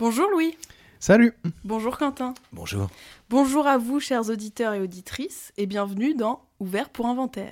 Bonjour Louis. Salut. Bonjour Quentin. Bonjour. Bonjour à vous, chers auditeurs et auditrices, et bienvenue dans Ouvert pour Inventaire.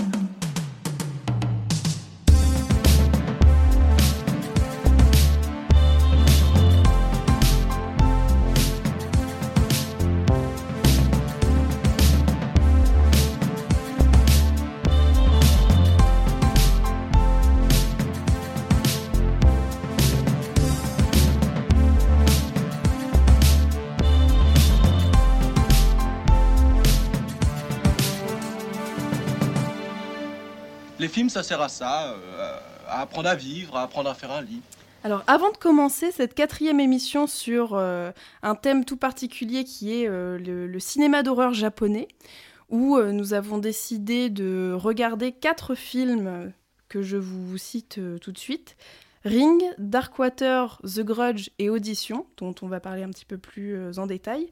Ça sert à ça, euh, à apprendre à vivre, à apprendre à faire un lit. Alors, avant de commencer cette quatrième émission sur euh, un thème tout particulier qui est euh, le, le cinéma d'horreur japonais, où nous avons décidé de regarder quatre films que je vous cite tout de suite. Ring, Darkwater, The Grudge et Audition, dont on va parler un petit peu plus en détail.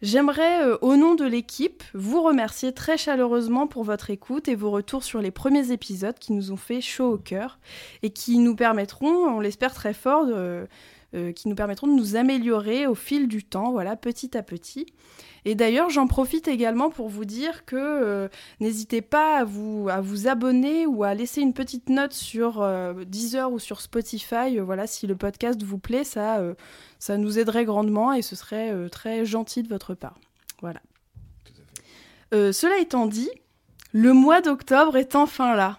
J'aimerais, euh, au nom de l'équipe, vous remercier très chaleureusement pour votre écoute et vos retours sur les premiers épisodes qui nous ont fait chaud au cœur et qui nous permettront, on l'espère très fort, de- euh, qui nous permettront de nous améliorer au fil du temps, voilà, petit à petit. Et d'ailleurs, j'en profite également pour vous dire que euh, n'hésitez pas à vous, à vous abonner ou à laisser une petite note sur euh, Deezer ou sur Spotify. Voilà, si le podcast vous plaît, ça, ça nous aiderait grandement et ce serait très gentil de votre part. Voilà. Cela étant dit, le mois d'octobre est enfin là.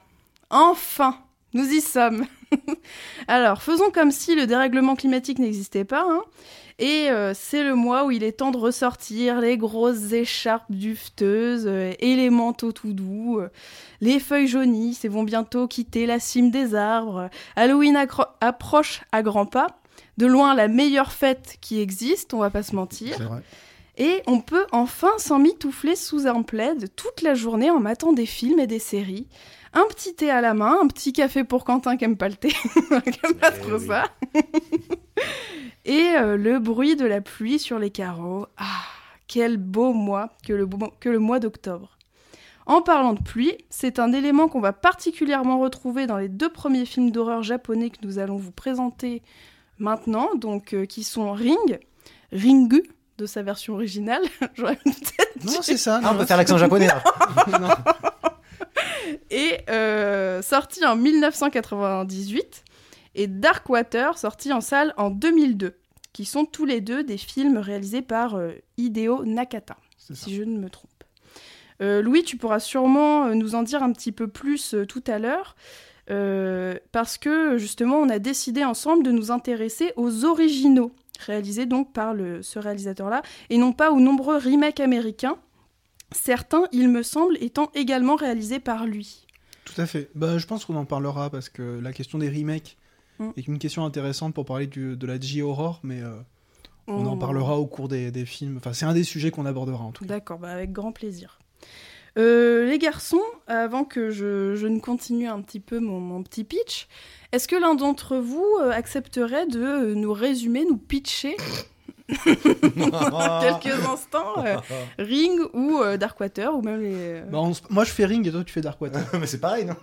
Enfin, nous y sommes. Alors, faisons comme si le dérèglement climatique n'existait pas. hein. Et euh, c'est le mois où il est temps de ressortir les grosses écharpes dufteuses euh, et les manteaux tout doux. euh. Les feuilles jaunissent et vont bientôt quitter la cime des arbres. Halloween approche à grands pas. De loin, la meilleure fête qui existe, on va pas se mentir. Vrai. Et on peut enfin s'emmitoufler sous un plaid toute la journée en matant des films et des séries. Un petit thé à la main, un petit café pour Quentin qui aime pas le thé, qui aime pas Eh trop oui. ça. et euh, le bruit de la pluie sur les carreaux. Ah, quel beau mois que le, que le mois d'octobre. En parlant de pluie, c'est un élément qu'on va particulièrement retrouver dans les deux premiers films d'horreur japonais que nous allons vous présenter maintenant, donc euh, qui sont Ring, Ringu de sa version originale. J'aurais peut-être Non, c'est ça. Ah, on peut faire l'accent japonais là. non. et euh, sorti en 1998 et Darkwater sorti en salle en 2002 qui sont tous les deux des films réalisés par euh, Hideo Nakata si je ne me trompe. Euh, Louis, tu pourras sûrement nous en dire un petit peu plus tout à l'heure parce que justement on a décidé ensemble de nous intéresser aux originaux réalisés donc par le, ce réalisateur-là et non pas aux nombreux remakes américains. Certains, il me semble, étant également réalisés par lui. Tout à fait. Bah, je pense qu'on en parlera parce que la question des remakes Mm. est une question intéressante pour parler du- de la J-horror, mais euh, on en parlera au cours des, des films. Enfin, c'est un des sujets qu'on abordera en tout cas. D'accord, bah avec grand plaisir. Euh, les garçons, avant que je, je ne continue un petit peu mon, mon petit pitch, est-ce que l'un d'entre vous euh, accepterait de nous résumer, nous pitcher en quelques instants euh, Ring ou euh, Darkwater ou même les... euh, Bah, on Moi, je fais Ring et toi, tu fais Darkwater. Mais c'est pareil, non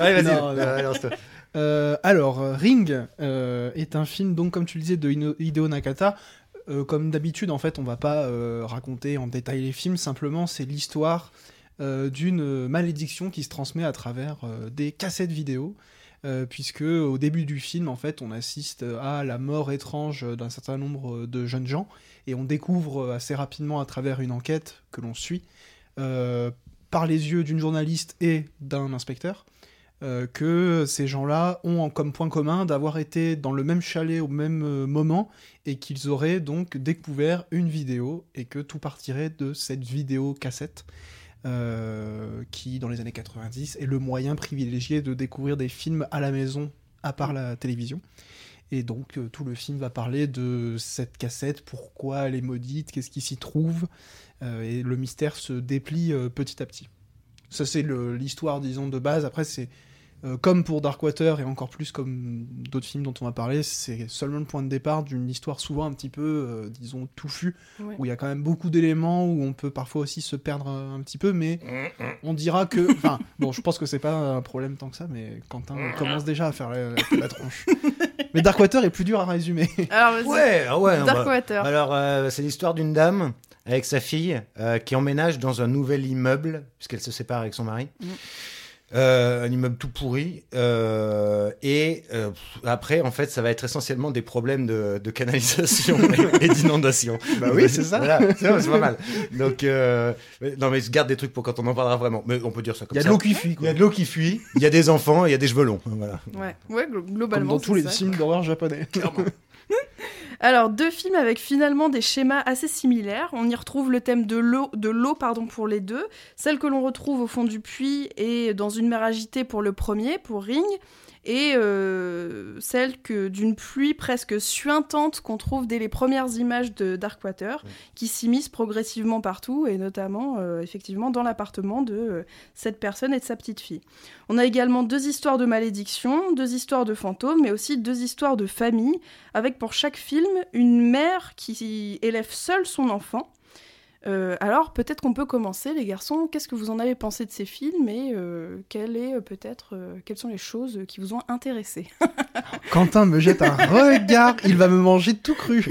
Ouais, vas-y. Non, non. Euh, lance-toi. Euh, alors, euh, Ring euh, est un film, donc comme tu le disais, de Hino- Hideo Nakata. Euh, comme d'habitude, en fait, on va pas euh, raconter en détail les films. Simplement, c'est l'histoire euh, d'une malédiction qui se transmet à travers euh, des cassettes vidéo. Euh, puisque au début du film, en fait, on assiste à la mort étrange d'un certain nombre de jeunes gens, et on découvre assez rapidement à travers une enquête que l'on suit, euh, par les yeux d'une journaliste et d'un inspecteur, euh, que ces gens-là ont comme point commun d'avoir été dans le même chalet au même euh, moment et qu'ils auraient donc découvert une vidéo et que tout partirait de cette vidéo cassette euh, qui, dans les années 90, est le moyen privilégié de découvrir des films à la maison à part la télévision. Et donc euh, tout le film va parler de cette cassette, pourquoi elle est maudite, qu'est-ce qui s'y trouve, euh, et le mystère se déplie petit à petit. Ça c'est l'histoire, disons, de base. Après c'est euh, comme pour Darkwater et encore plus comme d'autres films dont on va parler, c'est seulement le point de départ d'une histoire souvent un petit peu, euh, disons, touffue, Ouais. où il y a quand même beaucoup d'éléments, où on peut parfois aussi se perdre euh, un petit peu, mais on dira que... Enfin, bon, je pense que c'est pas un problème tant que ça, mais Quentin commence déjà à faire la, la- la tronche. Mais Darkwater est plus dur à résumer. Alors, vas-y. Ouais, ah ouais. bah, Darkwater. alors, euh, c'est l'histoire d'une dame avec sa fille euh, qui emménage dans un nouvel immeuble, puisqu'elle se sépare avec son mari. Mm. Euh, un immeuble tout pourri. euh, et euh, après, en fait, ça va être essentiellement des problèmes de, de canalisation et, et d'inondation. Bah oui, c'est ça. Voilà, c'est pas mal. Donc, euh, non, mais je garde des trucs pour quand on en parlera vraiment. Mais on peut dire ça comme Il y a ça. de l'eau qui fuit, Il y a de l'eau qui fuit, il y a des enfants, et il y a des cheveux longs. Voilà. Ouais, ouais glo- Comme globalement. dans tous les ça, films d'horreur japonais. Alors, deux films avec finalement des schémas assez similaires. On y retrouve le thème de l'eau, pardon, pour les deux. Celle que l'on retrouve au fond du puits et dans une mer agitée pour le premier, pour Ring. Et euh, celle que d'une pluie presque suintante qu'on trouve dès les premières images de Darkwater, qui s'immisce progressivement partout, et notamment euh, effectivement dans l'appartement de euh, cette personne et de sa petite fille. On a également deux histoires de malédiction, deux histoires de fantômes, mais aussi deux histoires de famille, avec pour chaque film une mère qui élève seule son enfant. Euh, alors peut-être qu'on peut commencer, les garçons. Qu'est-ce que vous en avez pensé de ces films et euh, quelle est euh, peut-être euh, quelles sont les choses qui vous ont intéressé? Quentin me jette un regard, il va me manger tout cru.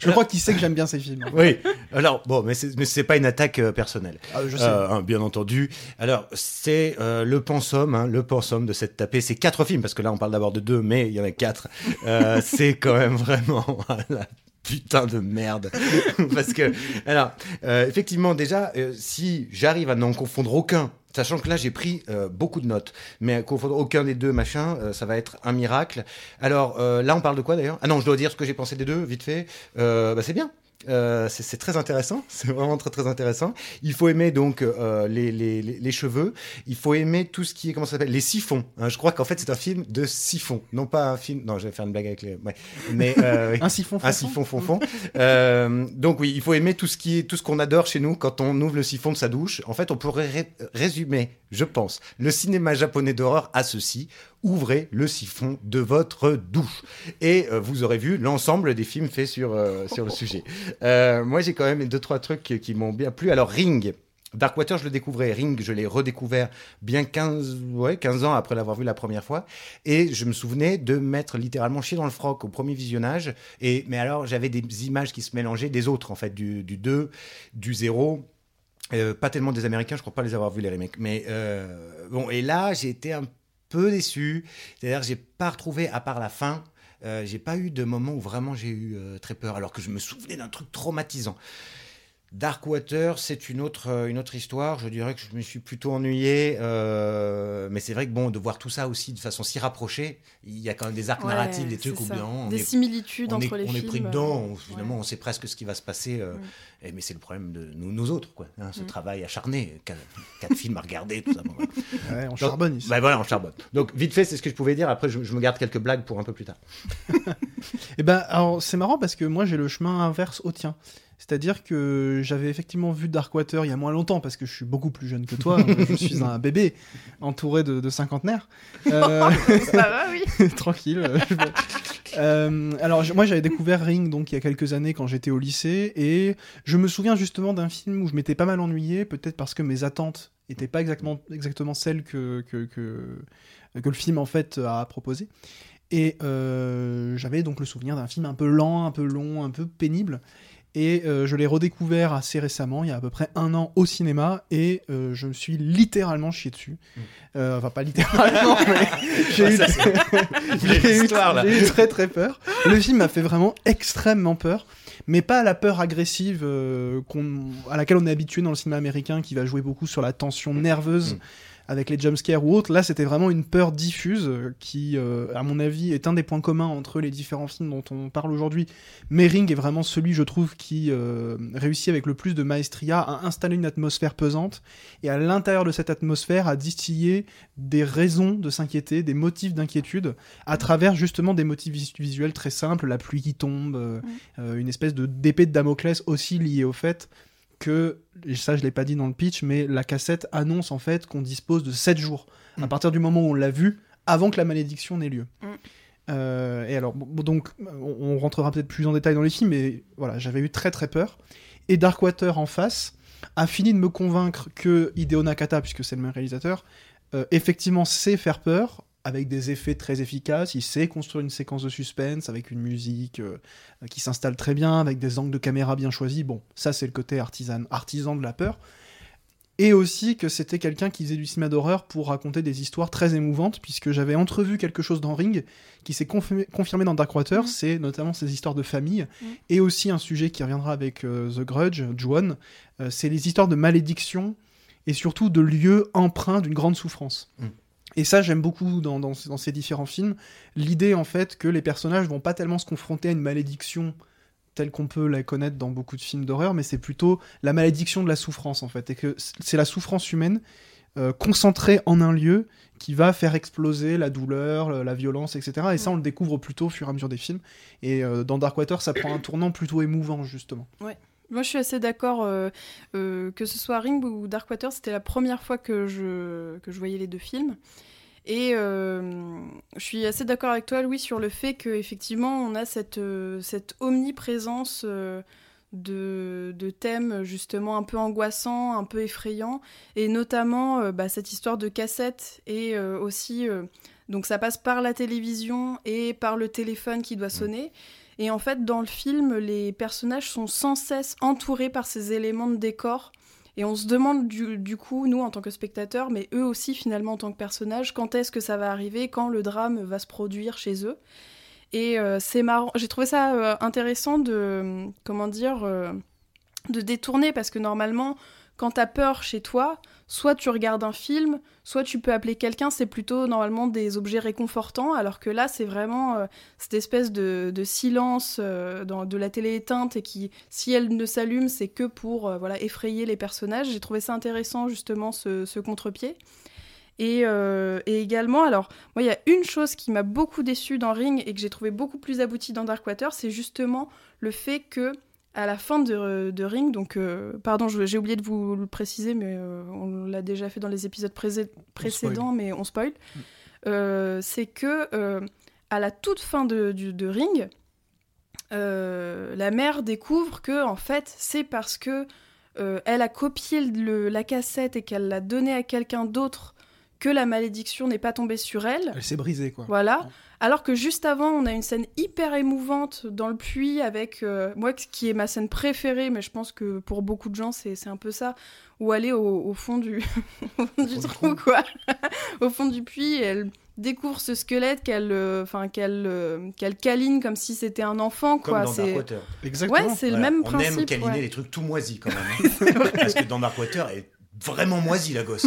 Je crois qu'il sait que j'aime bien ces films. Oui, alors, bon, mais c'est pas une attaque euh, personnelle. Ah, je sais. Euh, hein, bien entendu. Alors, c'est euh, le pensum, hein, le pensum de cette tapée. C'est quatre films, parce que là, on parle d'abord de deux, mais il y en a quatre. Euh, c'est quand même vraiment putain de merde. parce que, alors, euh, effectivement, déjà, euh, si j'arrive à n'en confondre aucun, Sachant que là, j'ai pris euh, beaucoup de notes, mais à confondre aucun des deux, machin, ça va être un miracle. Alors là, on parle de quoi d'ailleurs? Ah non, je dois dire ce que j'ai pensé des deux, vite fait. Bah, c'est bien. Euh, c'est très intéressant, c'est vraiment très très intéressant. Il faut aimer donc euh, les, les, les, cheveux, il faut aimer tout ce qui est comment ça s'appelle les siphons. hein. je crois qu'en fait c'est un film de siphons, non pas un film. Non, je vais faire une blague avec les. Ouais. Mais euh, Un siphon un siphon fond fond. Donc oui, il faut aimer tout ce qui est tout ce qu'on adore chez nous quand on ouvre le siphon de sa douche. En fait, on pourrait ré- résumer, je pense, le cinéma japonais d'horreur à ceci ouvrez le siphon de votre douche et euh, vous aurez vu l'ensemble des films faits sur euh, sur le sujet. Euh, moi, j'ai quand même deux trois trucs qui, qui m'ont bien plu. Alors Ring. Darkwater, je le découvrais. Ring, je l'ai redécouvert bien 15, ouais, 15 ans après l'avoir vu la première fois. Et je me souvenais de mettre littéralement chier dans le froc au premier visionnage. Et, mais alors, j'avais des images qui se mélangeaient des autres, en fait, du, du 2, du 0. Euh, pas tellement des Américains, je crois pas les avoir vus les remakes. Mais euh, bon, et là, j'ai été un peu déçu. C'est-à-dire, j'ai pas retrouvé, à part la fin, euh, j'ai pas eu de moment où vraiment j'ai eu euh, très peur, alors que je me souvenais d'un truc traumatisant. Darkwater, c'est une autre, euh, une autre histoire. Je dirais que je me suis plutôt ennuyé. euh, mais c'est vrai que bon, de voir tout ça aussi de façon si rapprochée, il y a quand même des arcs Ouais, narratifs, des trucs où bien, on Des est- similitudes on entre est, les on films. est pris dedans, on- euh, finalement, ouais. on sait presque ce qui va se passer. euh, Mm. et- mais c'est le problème de nous, nous autres, quoi. hein, ce Mm. travail acharné, quatre, quatre films à regarder, tout ça. bon, voilà. Ouais, on Donc, charbonne ici. bah voilà, on charbonne. Donc, vite fait, c'est ce que je pouvais dire. Après, je, je me garde quelques blagues pour un peu plus tard. Et ben, alors c'est marrant parce que moi j'ai le chemin inverse au tien. C'est-à-dire que j'avais effectivement vu Darkwater il y a moins longtemps parce que je suis beaucoup plus jeune que toi. je suis un bébé entouré de, de cinquantenaires. Euh, Ça va, oui. tranquille. je Euh, alors moi j'avais découvert Ring donc il y a quelques années quand j'étais au lycée et je me souviens justement d'un film où je m'étais pas mal ennuyé, peut-être parce que mes attentes étaient pas exactement, exactement celles que, que, que, que le film en fait a proposé. Et euh, j'avais donc le souvenir d'un film un peu lent, un peu long, un peu pénible. Et euh, je l'ai redécouvert assez récemment, il y a à peu près un an au cinéma, et euh, je me suis littéralement chié dessus. Euh, enfin, pas littéralement, mais j'ai Ah, eu, eu- eu très très peur. Le film m'a fait vraiment extrêmement peur, mais pas la peur agressive euh, à laquelle on est habitué dans le cinéma américain, qui va jouer beaucoup sur la tension nerveuse. Mm. Avec les jumpscares ou autres, là c'était vraiment une peur diffuse euh, qui, euh, à mon avis, est un des points communs entre les différents films dont on parle aujourd'hui. Mais Ring est vraiment celui, je trouve, qui euh, réussit avec le plus de maestria à installer une atmosphère pesante et à l'intérieur de cette atmosphère à distiller des raisons de s'inquiéter, des motifs d'inquiétude, à travers justement des motifs vis- visuels très simples, la pluie qui tombe, euh, une espèce de d'épée de Damoclès aussi liée au fait que, et ça je l'ai pas dit dans le pitch, mais la cassette annonce en fait qu'on dispose de 7 jours, à Mm. partir du moment où on l'a vu, avant que la malédiction n'ait lieu. Mm. Euh, et alors, bon, donc, on, on rentrera peut-être plus en détail dans les films, mais voilà, j'avais eu très très peur. Et Darkwater en face a fini de me convaincre que Hideo Nakata, puisque c'est le même réalisateur, euh, effectivement sait faire peur, avec des effets très efficaces. Il sait construire une séquence de suspense avec une musique euh, qui s'installe très bien, avec des angles de caméra bien choisis. Bon, ça c'est le côté artisan, artisan de la peur. Et aussi que c'était quelqu'un qui faisait du cinéma d'horreur pour raconter des histoires très émouvantes, puisque j'avais entrevu quelque chose dans Ring qui s'est confirmé, confirmé dans Darkwater, Mhm. c'est notamment ces histoires de famille, Mhm. et aussi un sujet qui reviendra avec euh, The Grudge, Juan, euh, c'est les histoires de malédiction, et surtout de lieux empreints d'une grande souffrance. Mhm. Et ça, j'aime beaucoup dans, ces différents films, l'idée en fait que les personnages vont pas tellement se confronter à une malédiction telle qu'on peut la connaître dans beaucoup de films d'horreur, mais c'est plutôt la malédiction de la souffrance en fait, et que c'est la souffrance humaine euh, concentrée en un lieu qui va faire exploser la douleur, le- la violence, etc. Et ça, on le découvre plutôt au fur et à mesure des films. Et euh, dans Darkwater, ça prend un tournant plutôt émouvant justement. Moi, je suis assez d'accord euh, euh, que ce soit Ring ou Darkwater, c'était la première fois que je, que je voyais les deux films. Et euh, je suis assez d'accord avec toi, Louis, sur le fait qu'effectivement, on a cette, cette omniprésence de, de thèmes justement un peu angoissants, un peu effrayants, et notamment bah, cette histoire de cassette et aussi. donc ça passe par la télévision et par le téléphone qui doit sonner. Et en fait, dans le film, les personnages sont sans cesse entourés par ces éléments de décor. Et on se demande du, coup, nous en tant que spectateurs, mais eux aussi finalement en tant que personnages, quand est-ce que ça va arriver, quand le drame va se produire chez eux. Et euh, c'est marrant, j'ai trouvé ça euh, intéressant de, comment dire, euh, de détourner, parce que normalement, quand t'as peur chez toi, soit tu regardes un film, soit tu peux appeler quelqu'un, c'est plutôt normalement des objets réconfortants, alors que là, c'est vraiment euh, cette espèce de, silence euh, de la télé éteinte et qui, si elle ne s'allume, c'est que pour euh, voilà, effrayer les personnages. J'ai trouvé ça intéressant, justement, ce, contre-pied. Et, et également, alors, moi, il y a une chose qui m'a beaucoup déçue dans Ring et que j'ai trouvé beaucoup plus aboutie dans Darkwater, c'est justement le fait que à la fin de, de Ring, donc, euh, pardon, j'ai oublié de vous le préciser, mais euh, on l'a déjà fait dans les épisodes précédents, mais on spoil. Euh, c'est que à la toute fin de, de Ring, la mère découvre que en fait c'est parce que elle a copié le- la cassette et qu'elle l'a donnée à quelqu'un d'autre que la malédiction n'est pas tombée sur elle. Elle s'est brisée quoi. Voilà. Alors que juste avant, on a une scène hyper émouvante dans le puits avec euh, moi qui est ma scène préférée, mais je pense que pour beaucoup de gens c'est c'est un peu ça, où elle est au, au fond du, au fond du trou quoi, au fond du puits, et elle découvre ce squelette qu'elle, euh, enfin qu'elle, euh, qu'elle câline comme si c'était un enfant Comme quoi. dans C'est Darkwater. Exactement. ouais, c'est le même On principe. aime câliner ouais. les trucs tout moisis quand même. hein. Parce que dans Darkwater, elle est vraiment moisie la gosse.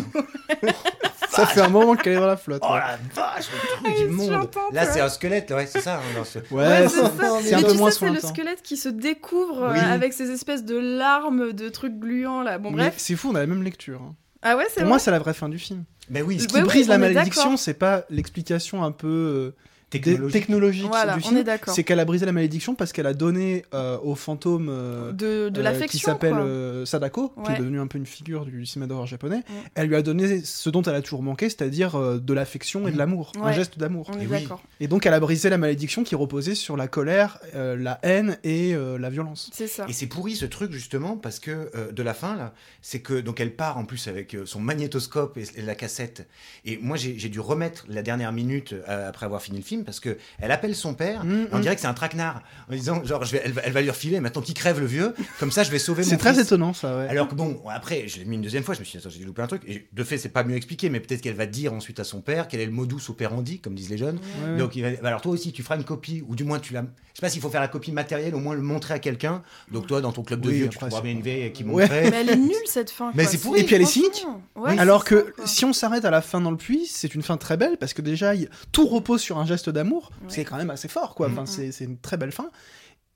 Hein. ça fait un moment qu'elle est dans la flotte. Oh ouais. la vache, le truc Elle du est monde. suintante, Là, c'est un squelette, ouais, c'est ça. hein, dans ce- Ouais, Ouais, c'est c'est ça. c'est un peu tu moins c'est le sointant. squelette qui se découvre euh, Oui. avec ces espèces de larmes, de trucs gluants là. Bon Mais bref. c'est fou, on a la même lecture. hein. Ah ouais, c'est Pour vrai. moi, c'est la vraie fin du film. Mais oui, Ce ce qui Ouais, oui, brise la malédiction, c'est pas l'explication un peu euh, technologique. technologique Voilà, du on film. est d'accord. C'est qu'elle a brisé la malédiction parce qu'elle a donné euh, au fantôme euh, de, de euh, qui s'appelle euh, Sadako, qui est devenu un peu une figure du cinéma d'horreur japonais. Mm. Elle lui a donné ce dont elle a toujours manqué, c'est-à-dire euh, de l'affection et de Mm. l'amour, un geste d'amour. On est Et oui. d'accord. Et donc elle a brisé la malédiction qui reposait sur la colère, euh, la haine et euh, la violence. C'est ça. Et c'est pourri ce truc justement parce que euh, de la fin là, c'est que donc elle part en plus avec euh, son magnétoscope et, et la cassette. Et moi j'ai j'ai dû remettre la dernière minute euh, après avoir fini le film parce que elle appelle son père. Mm, et on mm. dirait que c'est un traquenard en disant genre je vais, elle, va- elle va lui refiler maintenant qu'il crève le vieux comme ça je vais sauver mon C'est très fils. étonnant ça, ouais. Alors que bon, après, je l'ai mis une deuxième fois, je me suis dit, attends, j'ai loupé un truc. Et de fait, c'est pas mieux expliqué, mais peut-être qu'elle va dire ensuite à son père quel est le modus operandi, comme disent les jeunes. Ouais. Donc, il va- bah alors toi aussi, tu feras une copie, ou du moins, tu la. Je sais pas s'il faut faire la copie matérielle, au moins le montrer à quelqu'un. Donc, toi, dans ton club de Oui, vieux, tu trouveras c'est bien une vieille qui Ouais. montrait. Mais elle est nulle cette fin. Mais c'est pourri. Et puis elle est ouais, Alors que si on s'arrête à la fin dans le puits, c'est une fin très belle parce que déjà tout repose sur un geste d'amour, Ouais. c'est quand même assez fort quoi. Enfin, Mhm. c'est c'est une très belle fin.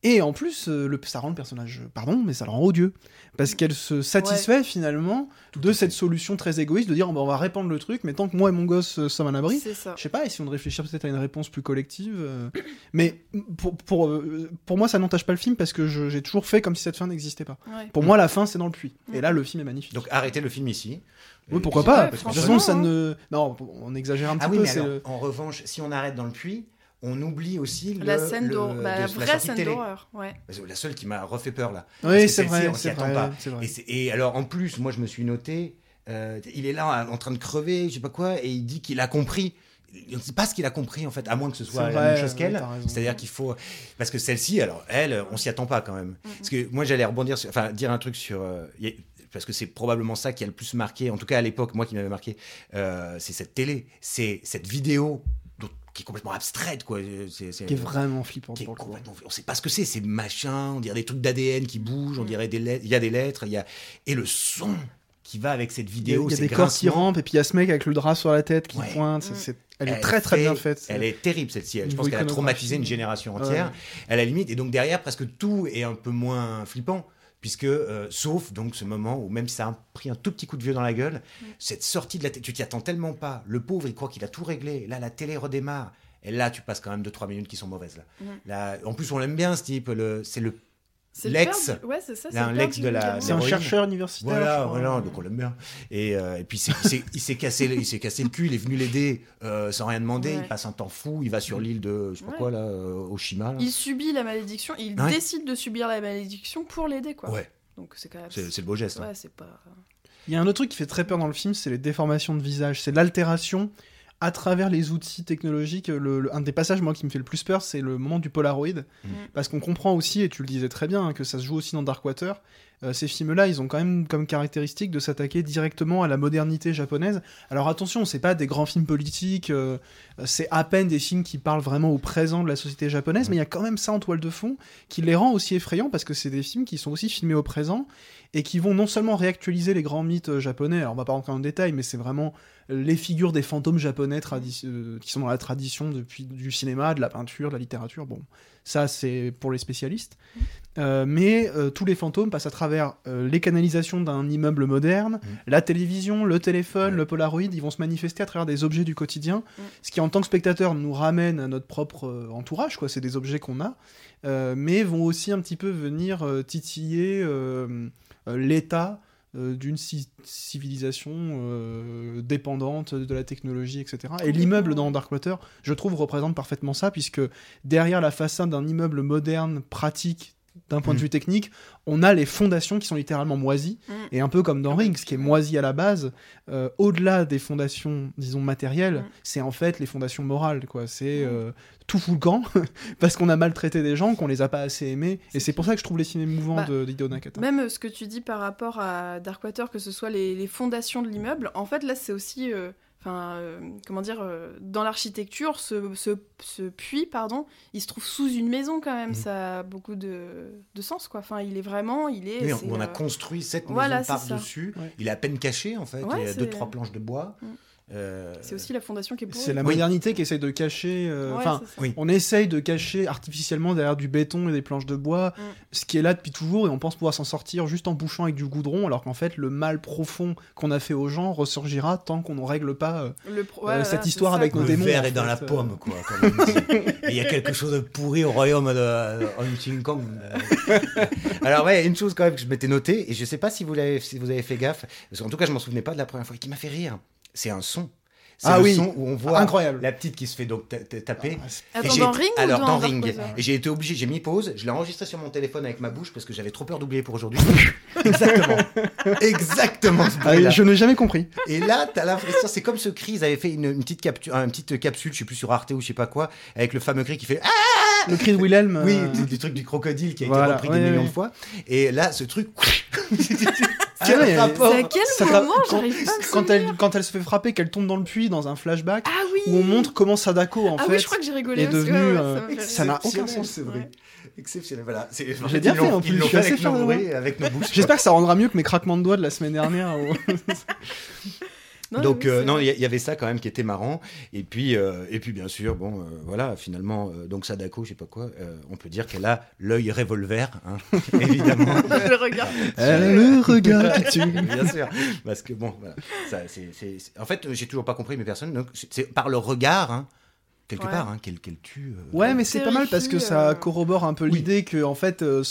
Et en plus, euh, le, ça rend le personnage, pardon, mais ça le rend odieux. Parce qu'elle se satisfait finalement de cette solution très égoïste de dire on va répandre le truc, mais tant que moi et mon gosse euh, sommes à l'abri, je sais pas, essayons de réfléchir peut-être à une réponse plus collective. euh. Mais pour, pour, euh, pour moi, ça n'entache pas le film parce que j'ai toujours fait comme si cette fin n'existait pas. Ouais. Pour moi, la fin, c'est dans le puits. Et là, le film est magnifique. Donc, arrêtez le film ici. oui, pourquoi pas Ouais, De toute façon, ça hein. ne. Non, on exagère un petit Ah oui, peu. mais c'est alors, le- en revanche, si on arrête dans le puits, on oublie aussi le, La scène le- d'horreur, de- bah, la la vraie scène d'horreur. Ouais. La seule qui m'a refait peur là. Oui, c'est celle-ci, vrai, on s'y c'est attend vrai, pas. vrai. Et, alors en plus, moi je me suis noté, euh, il est là en train de crever, je sais pas quoi, et il dit qu'il a compris. on ne sait pas ce qu'il a compris en fait, à moins que ce soit C'est la vrai, même chose qu'elle. C'est-à-dire qu'il faut. Parce que celle-ci, alors elle, on s'y attend pas quand même. Parce que moi j'allais rebondir sur. Enfin, dire un truc sur. euh, parce que c'est probablement ça qui a le plus marqué, en tout cas à l'époque, moi qui m'avait marqué, euh, c'est cette télé, c'est cette vidéo qui est complètement abstraite, quoi. C'est, c'est- Qui est vraiment flippant qui est pour le coup. complètement- On sait pas ce que c'est, c'est machin, on dirait des trucs d'ADN qui bougent, on Mm. dirait des lettres, il y a des lettres, il y a et le son qui va avec cette Il y a, vidéo, il y a des corps qui rampent et puis il y a ce mec avec le drap sur la tête qui Ouais. pointe. c'est- Mm. c'est- Elle est Elle très très fait- bien faite. Elle est terrible celle-ci. Elle- Je pense qu'elle a traumatisé une génération entière. Ouais. À la limite, et donc derrière, presque tout est un peu moins flippant. Puisque, euh, sauf donc ce moment où même si ça a pris un tout petit coup de vieux dans la gueule, cette sortie de la télé, tu t'y attends tellement pas. Le pauvre, il croit qu'il a tout réglé. Là, la télé redémarre. Et là, tu passes quand même 2-3 minutes qui sont mauvaises. Là. Là, en plus, on l'aime bien, ce type. Le C'est le Lex. père du- Ouais, c'est un Lex de la-. C'est un chercheur universitaire. je Voilà, crois. voilà, donc on l'aime bien. Et, euh, et puis il s'est- cassé, il s'est cassé le cul, il est venu l'aider euh, sans rien demander. Ouais. Il passe un temps fou, il va sur l'île de, je sais pas Ouais. quoi là, euh, Oshima. là. Il subit la malédiction, il Ouais. décide de subir la malédiction pour l'aider, quoi. Ouais, Donc c'est quand même. c'est c'est le beau geste. hein. Ouais, c'est pas. Il y a un autre truc qui fait très peur dans le film, c'est les déformations de visage. C'est l'altération à travers les outils technologiques. Le- le- un des passages, moi, qui me fait le plus peur, c'est le moment du Polaroid. Mm. Parce qu'on comprend aussi, et tu le disais très bien, hein, que ça se joue aussi dans Darkwater. Euh, ces films-là, ils ont quand même comme caractéristique de s'attaquer directement à la modernité japonaise. Alors attention, c'est pas des grands films politiques, euh, c'est à peine des films qui parlent vraiment au présent de la société japonaise, mais il y a quand même ça en toile de fond qui les rend aussi effrayants parce que c'est des films qui sont aussi filmés au présent et qui vont non seulement réactualiser les grands mythes euh, japonais, alors on va pas rentrer en détail, mais c'est vraiment les figures des fantômes japonais euh, qui sont dans la tradition depuis du cinéma, de la peinture, de la littérature. Bon, ça c'est pour les spécialistes. Euh, mais euh, tous les fantômes passent à travers euh, les canalisations d'un immeuble moderne, la télévision, le téléphone, le Polaroid, ils vont se manifester à travers des objets du quotidien, Mm. ce qui en tant que spectateur nous ramène à notre propre euh, entourage, quoi. C'est des objets qu'on a, euh, mais vont aussi un petit peu venir euh, titiller euh, euh, l'état euh, d'une ci- civilisation euh, dépendante de la technologie, etc. Et l'immeuble dans Darkwater, je trouve, représente parfaitement ça, puisque derrière la façade d'un immeuble moderne, pratique, d'un point de Mm. vue technique, on a les fondations qui sont littéralement moisies, Mm. et un peu comme dans Rings, qui est moisi à la base, euh, au-delà des fondations, disons, matérielles, Mm. c'est en fait les fondations morales, quoi. C'est euh, tout fout le camp, parce qu'on a maltraité des gens, qu'on les a pas assez aimés, et c'est pour ça que je trouve les ciné mouvants Bah, de d'Hideo Nakata. Même euh, ce que tu dis par rapport à Darkwater, que ce soit les, les fondations de l'immeuble, en fait là c'est aussi, euh, enfin euh, comment dire, euh, dans l'architecture, ce, ce, ce puits, pardon, il se trouve sous une maison quand même, Mhm. ça a beaucoup de, de sens quoi. Enfin il est vraiment, il est. Oui, c'est, on a euh, construit cette voilà, maison ça. par-dessus. Ouais. Il est à peine caché en fait. Ouais, il y a deux, trois planches de bois. Mm. Euh, C'est aussi la fondation qui est pourrie. C'est la Oui. modernité qui essaye de cacher. euh, Ouais, Enfin, on essaye de cacher artificiellement derrière du béton et des planches de bois Mm. ce qui est là depuis toujours et on pense pouvoir s'en sortir juste en bouchant avec du goudron, alors qu'en fait, le mal profond qu'on a fait aux gens ressurgira tant qu'on ne règle pas. euh, Le pro- ouais, cette histoire ça, avec nos le démons, verre en est dans fait, la pomme, quoi. il y a quelque chose de pourri au royaume de de Hong Kong. Alors ouais, une chose quand même que je m'étais noté, et je sais pas si vous, l'avez, si vous avez fait gaffe, parce qu'en tout cas je m'en souvenais pas de la première fois, et qui m'a fait rire, c'est un son. C'est Ah le oui. son où on voit Incroyable. la petite qui se fait donc ta- ta- taper. Ah, Et j'ai dans Ring ou Alors, dans dans Ring. Et j'ai été obligé, j'ai mis pause, je l'ai enregistré sur mon téléphone avec ma bouche parce que j'avais trop peur d'oublier pour aujourd'hui. Exactement. Exactement ce Ah, je n'ai jamais compris. Et là, t'as l'impression, c'est comme ce cri, ils avaient fait une, une petite, une petite capsule, je sais plus sur Arte ou je sais pas quoi, avec le fameux cri qui fait Ah Le cri de Wilhelm. Oui, euh, du, du truc du crocodile qui a été repris ouais, des millions ouais. de fois. Et là, ce truc. Ah Quel ouais, rapport C'est à quel Ça moment quand, j'arrive pas à me quand souvenir. elle, quand elle se fait frapper, qu'elle tombe dans le puits dans un flashback Ah oui où on montre comment Sadako en Ah fait oui, je crois que j'ai rigolé est devenue. ouais, euh, ça n'a aucun sens. c'est vrai. Ouais. Exceptionnel, voilà. C'est- J'ai bien fait, en plus, je avec nos avec nos bouches. J'espère que ça rendra mieux que mes craquements de doigts de la semaine dernière. Non, Donc oui, euh, non, il y, y avait ça quand même qui était marrant. Et puis euh, et puis bien sûr, bon, euh, voilà, finalement, euh, donc Sadako, je sais pas quoi, euh, on peut dire qu'elle a l'œil revolver, hein, évidemment. Je le regarde. Elle le regard qui tue. bien sûr, parce que bon, voilà, ça, c'est, c'est- c'est- en fait, j'ai toujours pas compris, mais personne. Donc c'est par le regard, hein, quelque Ouais. part, hein, qu'elle, qu'elle tue. euh, Ouais, mais c'est pas mal parce que ça corrobore un peu l'idée que en fait, euh,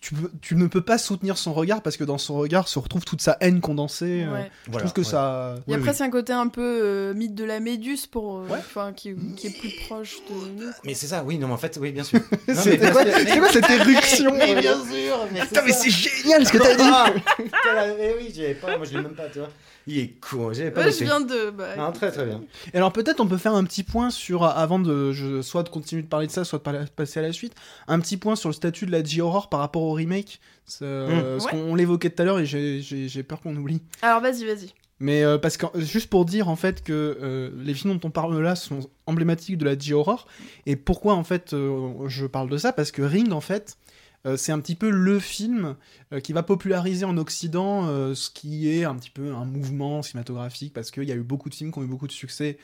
tu, peux- tu ne peux pas soutenir son regard parce que dans son regard se retrouve toute sa haine condensée. euh, Ouais. Je Voilà, trouve que ouais. ça. Il y a Oui, presque un côté un peu euh, mythe de la méduse pour, euh, Ouais. qui, qui est plus proche de nous. quoi. Mais c'est ça, oui, non, mais en fait, oui, bien sûr. Mais C'est quoi, cette éruption Mais bien sûr mais Putain, mais c'est génial ce que t'as dit Ah, putain, mais oui, j'y avais pas, moi je l'ai même pas, tu vois. Il est con, j'avais pas Ouais, je viens de. bah, Non, très très bien. Et alors peut-être on peut faire un petit point sur, avant de je, soit de continuer de parler de ça, soit de passer à la suite, un petit point sur le statut de la J-Horror par rapport au remake. C'est, euh, Parce Ouais. qu'on on l'évoquait tout à l'heure et j'ai- peur qu'on oublie. Alors vas-y, vas-y. Mais euh, parce que juste pour dire en fait que euh, les films dont on parle là sont emblématiques de la J-Horror et pourquoi en fait euh, je parle de ça? Parce que Ring en fait euh, c'est un petit peu le film euh, qui va populariser en Occident euh, ce qui est un petit peu un mouvement cinématographique parce qu'il y a eu beaucoup de films qui ont eu beaucoup de succès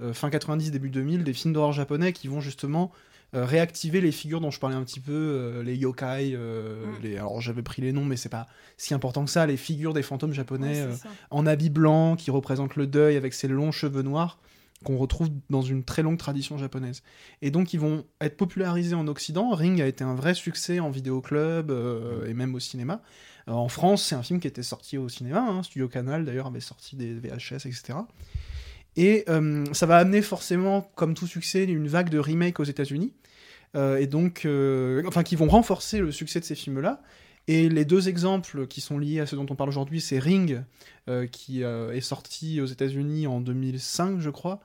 euh, fin 90 début 2000 des films d'horreur japonais qui vont justement euh, réactiver les figures dont je parlais un petit peu euh, les yokai euh, Mm. les alors j'avais pris les noms mais c'est pas si important que ça les figures des fantômes japonais Ouais, en habit blanc qui représente le deuil avec ses longs cheveux noirs qu'on retrouve dans une très longue tradition japonaise. Et donc ils vont être popularisés en Occident. Ring a été un vrai succès en vidéoclub euh, et même au cinéma. Euh, en France, c'est un film qui était sorti au cinéma. hein. Studio Canal d'ailleurs avait sorti des VHS, etc. Et euh, ça va amener forcément, comme tout succès, une vague de remakes aux États-Unis. Euh, et donc, euh, enfin, qui vont renforcer le succès de ces films-là. Et les deux exemples qui sont liés à ce dont on parle aujourd'hui, c'est Ring, qui est sorti aux États-Unis en 2005, je crois,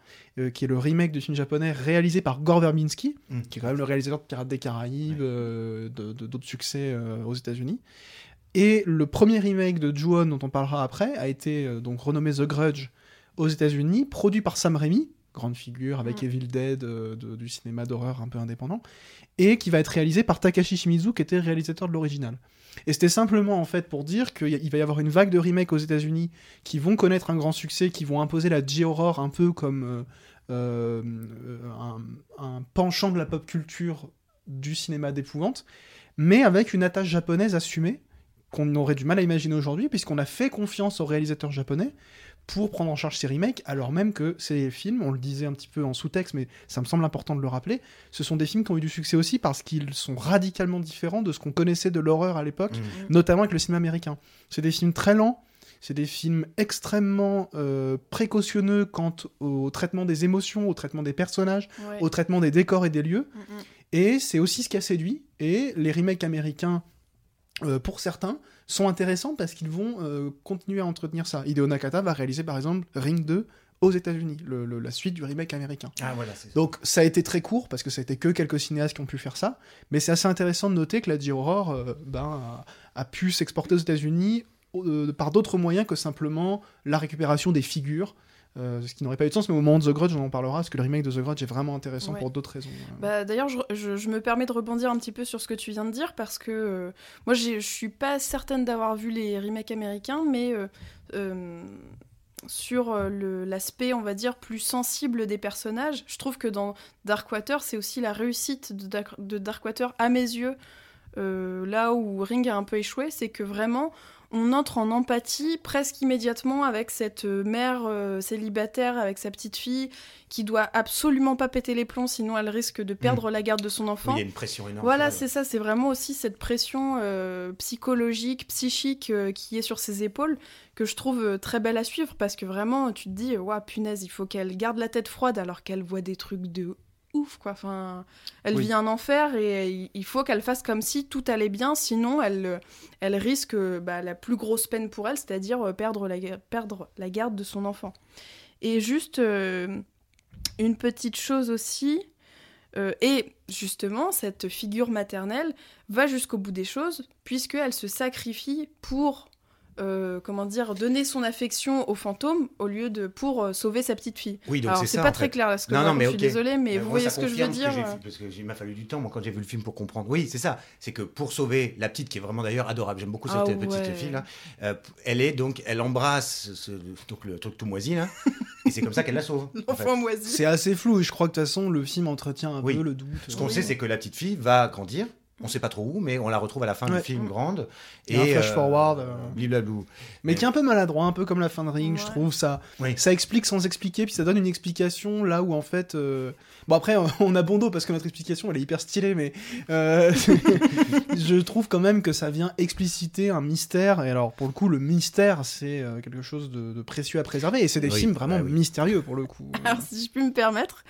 qui est le remake du film japonais réalisé par Gore Verbinski, Mm. qui est quand même le réalisateur de Pirates des Caraïbes, d'autres succès aux États-Unis. Et le premier remake de Ju-On, dont on parlera après, a été donc renommé The Grudge aux États-Unis, produit par Sam Raimi, grande figure avec Mm. Evil Dead euh, de- du cinéma d'horreur un peu indépendant, et qui va être réalisé par Takashi Shimizu, qui était réalisateur de l'original. Et c'était simplement en fait pour dire qu'il va y avoir une vague de remakes aux États-Unis qui vont connaître un grand succès, qui vont imposer la J-horror un peu comme euh, euh, un, un penchant de la pop culture du cinéma d'épouvante, mais avec une attache japonaise assumée qu'on aurait du mal à imaginer aujourd'hui, puisqu'on a fait confiance aux réalisateurs japonais pour prendre en charge ces remakes, alors même que ces films, on le disait un petit peu en sous-texte, mais ça me semble important de le rappeler, ce sont des films qui ont eu du succès aussi parce qu'ils sont radicalement différents de ce qu'on connaissait de l'horreur à l'époque, Mm. notamment avec le cinéma américain. C'est des films très lents, c'est des films extrêmement euh, précautionneux quant au traitement des émotions, au traitement des personnages, Ouais. au traitement des décors et des lieux. Mm, mm. Et c'est aussi ce qui a séduit. Et les remakes américains, euh, pour certains, sont intéressants parce qu'ils vont euh, continuer à entretenir ça. Hideo Nakata va réaliser par exemple Ring 2 aux États-Unis, la suite du remake américain. Ah, voilà, ça. Donc ça a été très court parce que ça a été que quelques cinéastes qui ont pu faire ça, mais c'est assez intéressant de noter que la J-Horror euh, ben, a, a pu s'exporter aux États-Unis euh, par d'autres moyens que simplement la récupération des figures. Euh, ce qui n'aurait pas eu de sens, mais au moment de The Grudge, on en parlera, parce que le remake de The Grudge est vraiment intéressant Ouais. pour d'autres raisons. euh. Bah, D'ailleurs, je, je- je me permets de rebondir un petit peu sur ce que tu viens de dire parce que euh, moi, je suis pas certaine d'avoir vu les remakes américains, mais euh, sur l'aspect, on va dire, plus sensible des personnages, je trouve que dans Darkwater, c'est aussi la réussite de, Dark- de Darkwater à mes yeux. là où Ring a un peu échoué, c'est que vraiment on entre en empathie presque immédiatement avec cette euh, mère euh, célibataire avec sa petite fille qui doit absolument pas péter les plombs sinon elle risque de perdre la garde de son Oui, enfant. il y a une pression énorme. Voilà, c'est ça, c'est vraiment aussi cette pression euh, psychologique, psychique euh, qui est sur ses épaules que je trouve très belle à suivre parce que vraiment tu te dis, ouais, punaise, il faut qu'elle garde la tête froide alors qu'elle voit des trucs de ouf, quoi. Enfin, elle Oui. vit un enfer et il- faut qu'elle fasse comme si tout allait bien, sinon elle, elle risque bah, la plus grosse peine pour elle, c'est-à-dire euh, perdre la, perdre la garde de son enfant. Et juste euh, une petite chose aussi, euh, et justement, cette figure maternelle va jusqu'au bout des choses, puisqu'elle se sacrifie pour, euh, comment dire, donner son affection au fantôme au lieu de pour euh, sauver sa petite fille. Oui, donc Alors, c'est pas très fait. clair là ce que Non, je non, raconte, mais je suis ok. désolée, mais vous voyez ce que je veux dire. euh. parce que m'a fallu du temps, moi, quand j'ai vu le film pour comprendre. Oui, c'est ça. C'est que pour sauver la petite, qui est vraiment d'ailleurs adorable, j'aime beaucoup cette Ah petite ouais. fille là. euh, elle est donc, elle embrasse ce, donc le truc tout moisi là, et c'est comme ça qu'elle la sauve. en fait. L'enfant moisi. C'est assez flou, et je crois que de toute façon, le film entretient un Oui. peu le doute. Ce qu'on sait, c'est que la petite fille va grandir On sait pas trop où, mais on la retrouve à la fin Ouais. du film grande. Il y a un flash forward, euh. Bliblablou. Mais qui est un peu maladroit, un peu comme la fin de Ring, je trouve. Ça, Oui. ça explique sans expliquer, puis ça donne une explication là où en fait. euh, Bon, après, on a bon dos parce que notre explication elle est hyper stylée, mais euh, je trouve quand même que ça vient expliciter un mystère. Et alors, pour le coup, le mystère, c'est euh, quelque chose de, de précieux à préserver. Et c'est des Oui, films vraiment bah oui. mystérieux pour le coup. Alors, si je puis me permettre,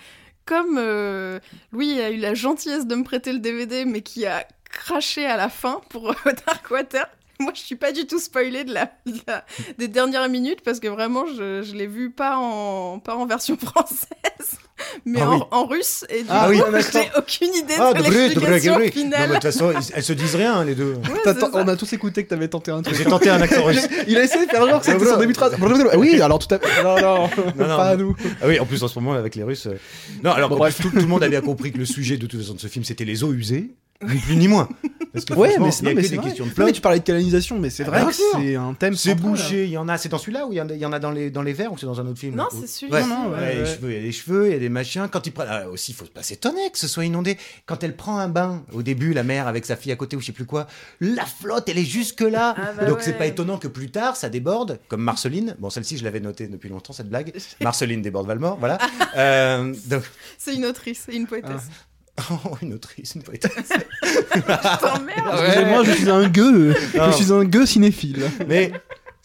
comme euh, Louis a eu la gentillesse de me prêter le DVD, mais qui a craché à la fin pour euh, Darkwater, moi je suis pas du tout spoilée de la, de la- des dernières minutes parce que vraiment je, je l'ai vu pas en, pas en version française, mais Ah en, oui. en russe, et du Ah coup oui, j'ai aucune idée Ah, de de l'explication finale. de toute façon, elles se disent rien, les deux. Ouais, on a tous écouté que t'avais tenté un truc. J'ai tenté un accent russe. Il a essayé de faire genre que c'était son début de phrase. Oui, alors tout à fait. Non, non, Non, non, pas à nous. Ah oui, en plus en ce moment avec les Russes. euh, Non, alors Bon, bref. tout, tout le monde a bien compris que le sujet de toute façon de ce film c'était les eaux usées, ni plus ni moins. Parce que Ouais, mais il c'est que des vrai. questions de mais plot. tu parlais de canonisation, mais c'est Ah, vrai que c'est un thème. C'est bouché, il y en a. C'est dans celui-là ou il y en a, il y en a dans les dans les verts ou c'est dans un autre film Non, c'est celui-là. Ouais, Non, non, ouais, ouais, il y a des ouais. cheveux, il y a des cheveux, il y a des machins. Quand il prend, ah, aussi, il faut pas s'étonner que ce soit inondé. Quand elle prend un bain, au début, la mère avec sa fille à côté ou je sais plus quoi, la flotte, elle est jusque là. Ah bah Donc ouais. c'est pas étonnant que plus tard, ça déborde, comme Marceline. Bon, celle-ci, je l'avais notée depuis longtemps cette blague. Marceline déborde Valmore, voilà. Euh, donc, C'est une autrice et une poétesse. Oh, une autrice, une poétesse. Putain, merde Excusez-moi, je suis un gueux. Non. Je suis un gueux cinéphile. Mais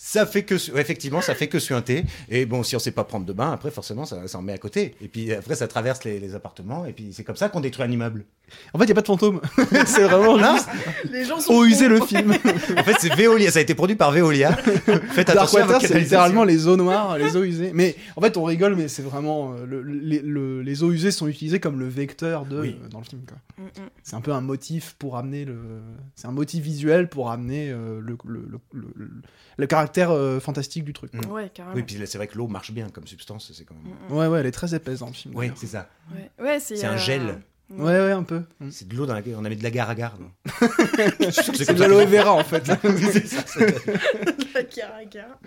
ça fait que, effectivement, ça fait que suinter. Et bon, si on sait pas prendre de bain, après, forcément, ça, ça en met à côté. Et puis après, ça traverse les, les appartements. Et puis c'est comme ça qu'on détruit un immeuble. En fait, il y a pas de fantôme. c'est vraiment juste Les gens sont usé le film. En fait, c'est Veolia. Ça a été produit par Veolia. Faites attention c'est littéralement les eaux noires, les eaux usées. Mais en fait, on rigole, mais c'est vraiment euh, le- les, le- les eaux usées sont utilisées comme le vecteur de Oui. dans le film. quoi. Mm, mm. C'est un peu un motif pour amener le. C'est un motif visuel pour amener euh, le, le, le, le- le- le caractère euh, fantastique du truc. quoi. Ouais, carrément. Oui, puis c'est vrai que l'eau marche bien comme substance. C'est quand même. Mm, mm. Ouais, ouais, elle est très épaisse dans le film. Oui, c'est ça. Ouais, ouais, c'est C'est un euh, gel. Ouais, ouais, un peu. Mm. C'est de l'eau dans laquelle on a mis de sûr que C'est comme de l'aloe vera en fait. c'est ça, La.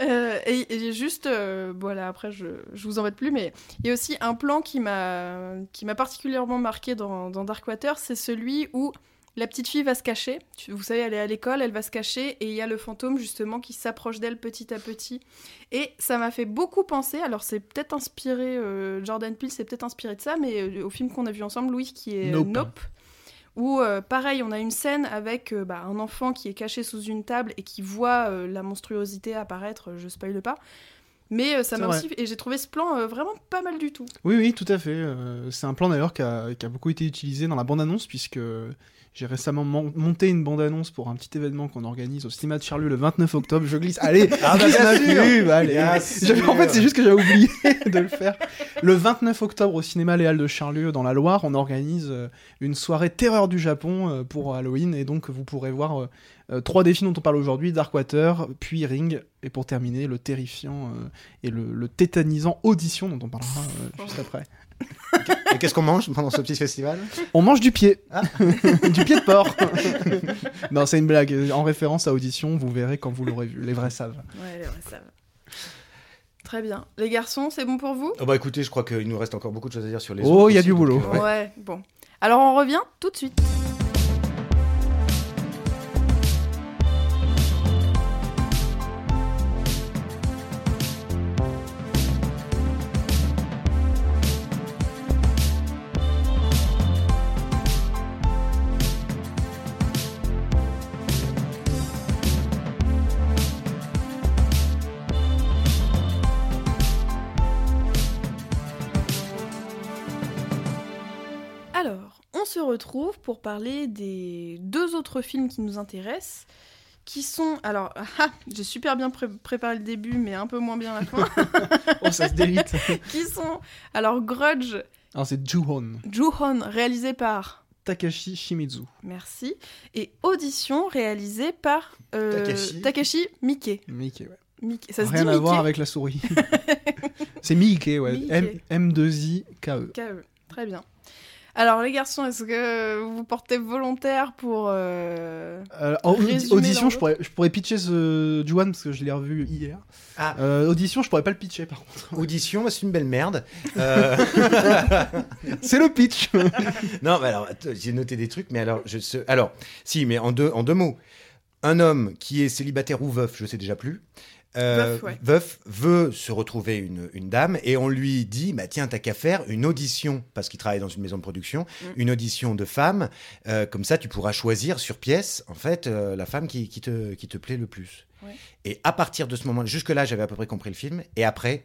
Euh, et, et juste, euh, voilà, après je, je vous embête plus, mais il y a aussi un plan qui m'a qui m'a particulièrement marqué dans, dans Darkwater, c'est celui où la petite fille va se cacher. Vous savez, elle est à l'école, elle va se cacher, et il y a le fantôme justement qui s'approche d'elle petit à petit. Et ça m'a fait beaucoup penser, alors c'est peut-être inspiré, euh, Jordan Peele s'est peut-être inspiré de ça, mais euh, au film qu'on a vu ensemble, Louis, qui est euh, Nope. Nope où euh, pareil, on a une scène avec euh, bah, un enfant qui est caché sous une table et qui voit euh, la monstruosité apparaître, je spoile pas. Mais euh, ça m'a aussi. Et j'ai trouvé ce plan euh, vraiment pas mal du tout. Oui, oui, tout à fait. Euh, c'est un plan d'ailleurs qui a, qui a beaucoup été utilisé dans la bande-annonce, puisque j'ai récemment mon- monté une bande-annonce pour un petit événement qu'on organise au cinéma de Charlieu le 29 octobre. Je glisse. Allez, Ah, bah, glisse ma pub, allez. En fait, c'est juste que j'avais oublié de le faire. Le 29 octobre au cinéma Léal de Charlieu, dans la Loire, on organise une soirée terreur du Japon pour Halloween, et donc vous pourrez voir euh, trois des films dont on parle aujourd'hui Darkwater, puis Ring, et pour terminer, le terrifiant euh, et le, le tétanisant Audition, dont on parlera euh, juste après. Et qu'est-ce qu'on mange pendant ce petit festival? On mange du pied. Ah. du pied de porc. non, c'est une blague. En référence à Audition, vous verrez quand vous l'aurez vu. Les vrais savent. Ouais, les vrais savent. Très bien. Les garçons, c'est bon pour vous? Oh bah écoutez, je crois qu'il nous reste encore beaucoup de choses à dire sur les Oh, il y a aussi, du donc, boulot. euh, ouais. Ouais, bon. Alors on revient tout de suite. Retrouve pour parler des deux autres films qui nous intéressent, qui sont... Alors, ah, j'ai super bien pré- préparé le début, mais un peu moins bien la fin. Oh, ça se délite. qui sont... Alors, Grudge, Alors, c'est Juhon. Juhon, réalisé par... Takashi Shimizu. Merci. Et Audition, réalisé par... euh, Takashi. Takeshi Miike. Mickey, ouais. Miike. Ça se Rien dit à Miike voir avec la souris. c'est Mickey, ouais. Mickey. M- M2I-K-E. KE. Très bien. Alors les garçons, est-ce que vous portez volontaire pour... euh, Euh, en audition, je pourrais, je pourrais pitcher ce Juan parce que je l'ai revu hier. Ah. Euh, audition, je pourrais pas le pitcher par contre. Audition, c'est une belle merde. Euh, C'est le pitch. non, mais alors, j'ai noté des trucs, mais alors, je alors, si, mais en deux, en deux mots. Un homme qui est célibataire ou veuf, je sais déjà plus. Euh, Veuf, ouais. veuf veut se retrouver une, une dame et on lui dit bah tiens t'as qu'à faire une audition parce qu'il travaille dans une maison de production Mm. une audition de femme euh, comme ça tu pourras choisir sur pièce en fait euh, la femme qui, qui te qui te plaît le plus Ouais. et à partir de ce moment jusque là j'avais à peu près compris le film et après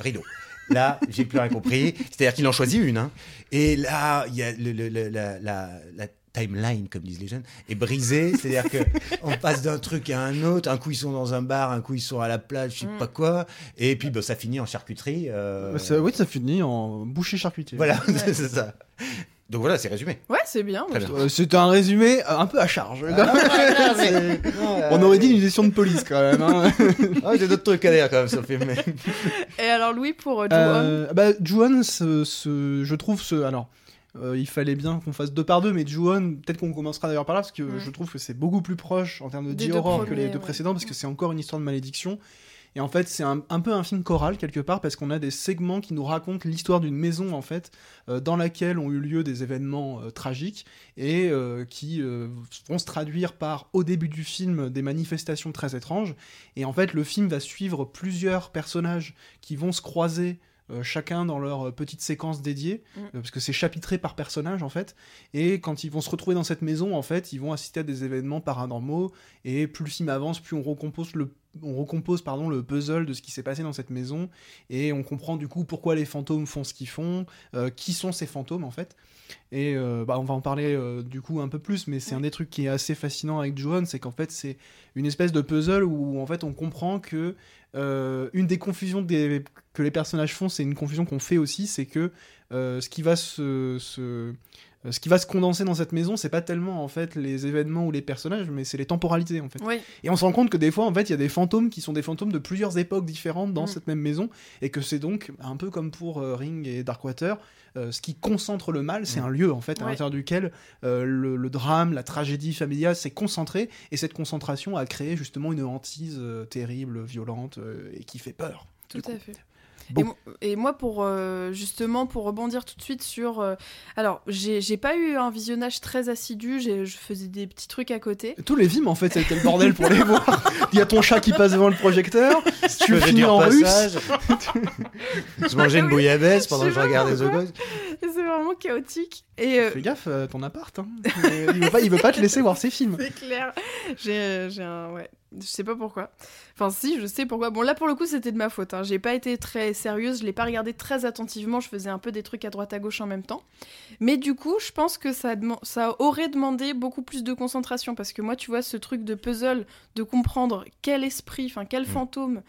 rideau Là, j'ai plus rien compris. C'est-à-dire qu'il en choisit une. hein. Et là, il y a le- le- le- la, la- la timeline, comme disent les jeunes, est brisée. C'est-à-dire que on passe d'un truc à un autre. Un coup, ils sont dans un bar, un coup, ils sont à la plage, je sais Mm. pas quoi. Et puis, bah, ça finit en charcuterie. euh, Ça- oui, ça finit en boucher charcutier. Voilà, c'est ça. Donc voilà, c'est résumé. Ouais, c'est bien. Euh, C'est un résumé euh, un peu à charge. On aurait dit une gestion de police quand même. hein. Ah, j'ai d'autres trucs à dire quand même sur le film. mais-. Et alors Louis pour euh, Euh, bah, Juan, ce- ce- je trouve ce. Alors, euh, il fallait bien qu'on fasse deux par deux, mais Juan, peut-être qu'on commencera d'ailleurs par là, parce que Mm. je trouve que c'est beaucoup plus proche en termes de Des deux J-horror que les deux ouais. précédents, parce que c'est encore une histoire de malédiction. Et en fait, c'est un, un peu un film choral quelque part, parce qu'on a des segments qui nous racontent l'histoire d'une maison, en fait, euh, dans laquelle ont eu lieu des événements euh, tragiques et euh, qui vont se traduire par, au début du film, des manifestations très étranges. Et en fait, le film va suivre plusieurs personnages qui vont se croiser euh, chacun dans leur euh, petite séquence dédiée, Mm. euh, parce que c'est chapitré par personnage en fait. Et quand ils vont se retrouver dans cette maison, en fait, ils vont assister à des événements paranormaux. Et plus le film avance, plus on recompose le on recompose pardon le puzzle de ce qui s'est passé dans cette maison et on comprend du coup pourquoi les fantômes font ce qu'ils font, euh, qui sont ces fantômes en fait. Et euh, bah, on va en parler euh, du coup un peu plus, mais c'est un des trucs qui est assez fascinant avec Joan, c'est qu'en fait c'est une espèce de puzzle où en fait on comprend que euh, une des confusions que les personnages font, c'est une confusion qu'on fait aussi, c'est que euh, ce qui va se, ce qui va se condenser dans cette maison, c'est pas tellement en fait les événements ou les personnages, mais c'est les temporalités en fait. Oui, Et on se rend compte que des fois, en fait, il y a des fantômes qui sont des fantômes de plusieurs époques différentes dans Mm. cette même maison, et que c'est donc un peu comme pour euh, Ring et Darkwater, euh, ce qui concentre le mal, c'est Mm. un lieu en fait à l'intérieur duquel euh, le, le drame, la tragédie familiale s'est concentré, et cette concentration a créé justement une hantise euh, terrible, violente euh, et qui fait peur. tout coup. à fait. Bon. Et, mo- et moi, pour euh, justement, pour rebondir tout de suite sur. euh, alors, j'ai j'ai pas eu un visionnage très assidu, j'ai- je faisais des petits trucs à côté. Tous les films, en fait, c'était le bordel pour les voir. Il y a ton chat qui passe devant le projecteur, tu faisais finis du en russe. repassage. je mangeais une bouillabaisse pendant que je regardais The. Ghost. C'est vraiment chaotique. Et euh, Fais gaffe, euh, ton appart. Hein. Il, veut pas, il veut pas te laisser voir ses films. c'est clair. J'ai j'ai un. Ouais. Je sais pas pourquoi. Enfin, si, je sais pourquoi. Bon, là, pour le coup, c'était de ma faute. Hein. J'ai pas été très sérieuse, je l'ai pas regardé très attentivement. Je faisais un peu des trucs à droite à gauche en même temps. Mais du coup, je pense que ça, aurait demandé beaucoup plus de concentration. Parce que moi, tu vois, ce truc de puzzle, de comprendre quel esprit, enfin, quel fantôme.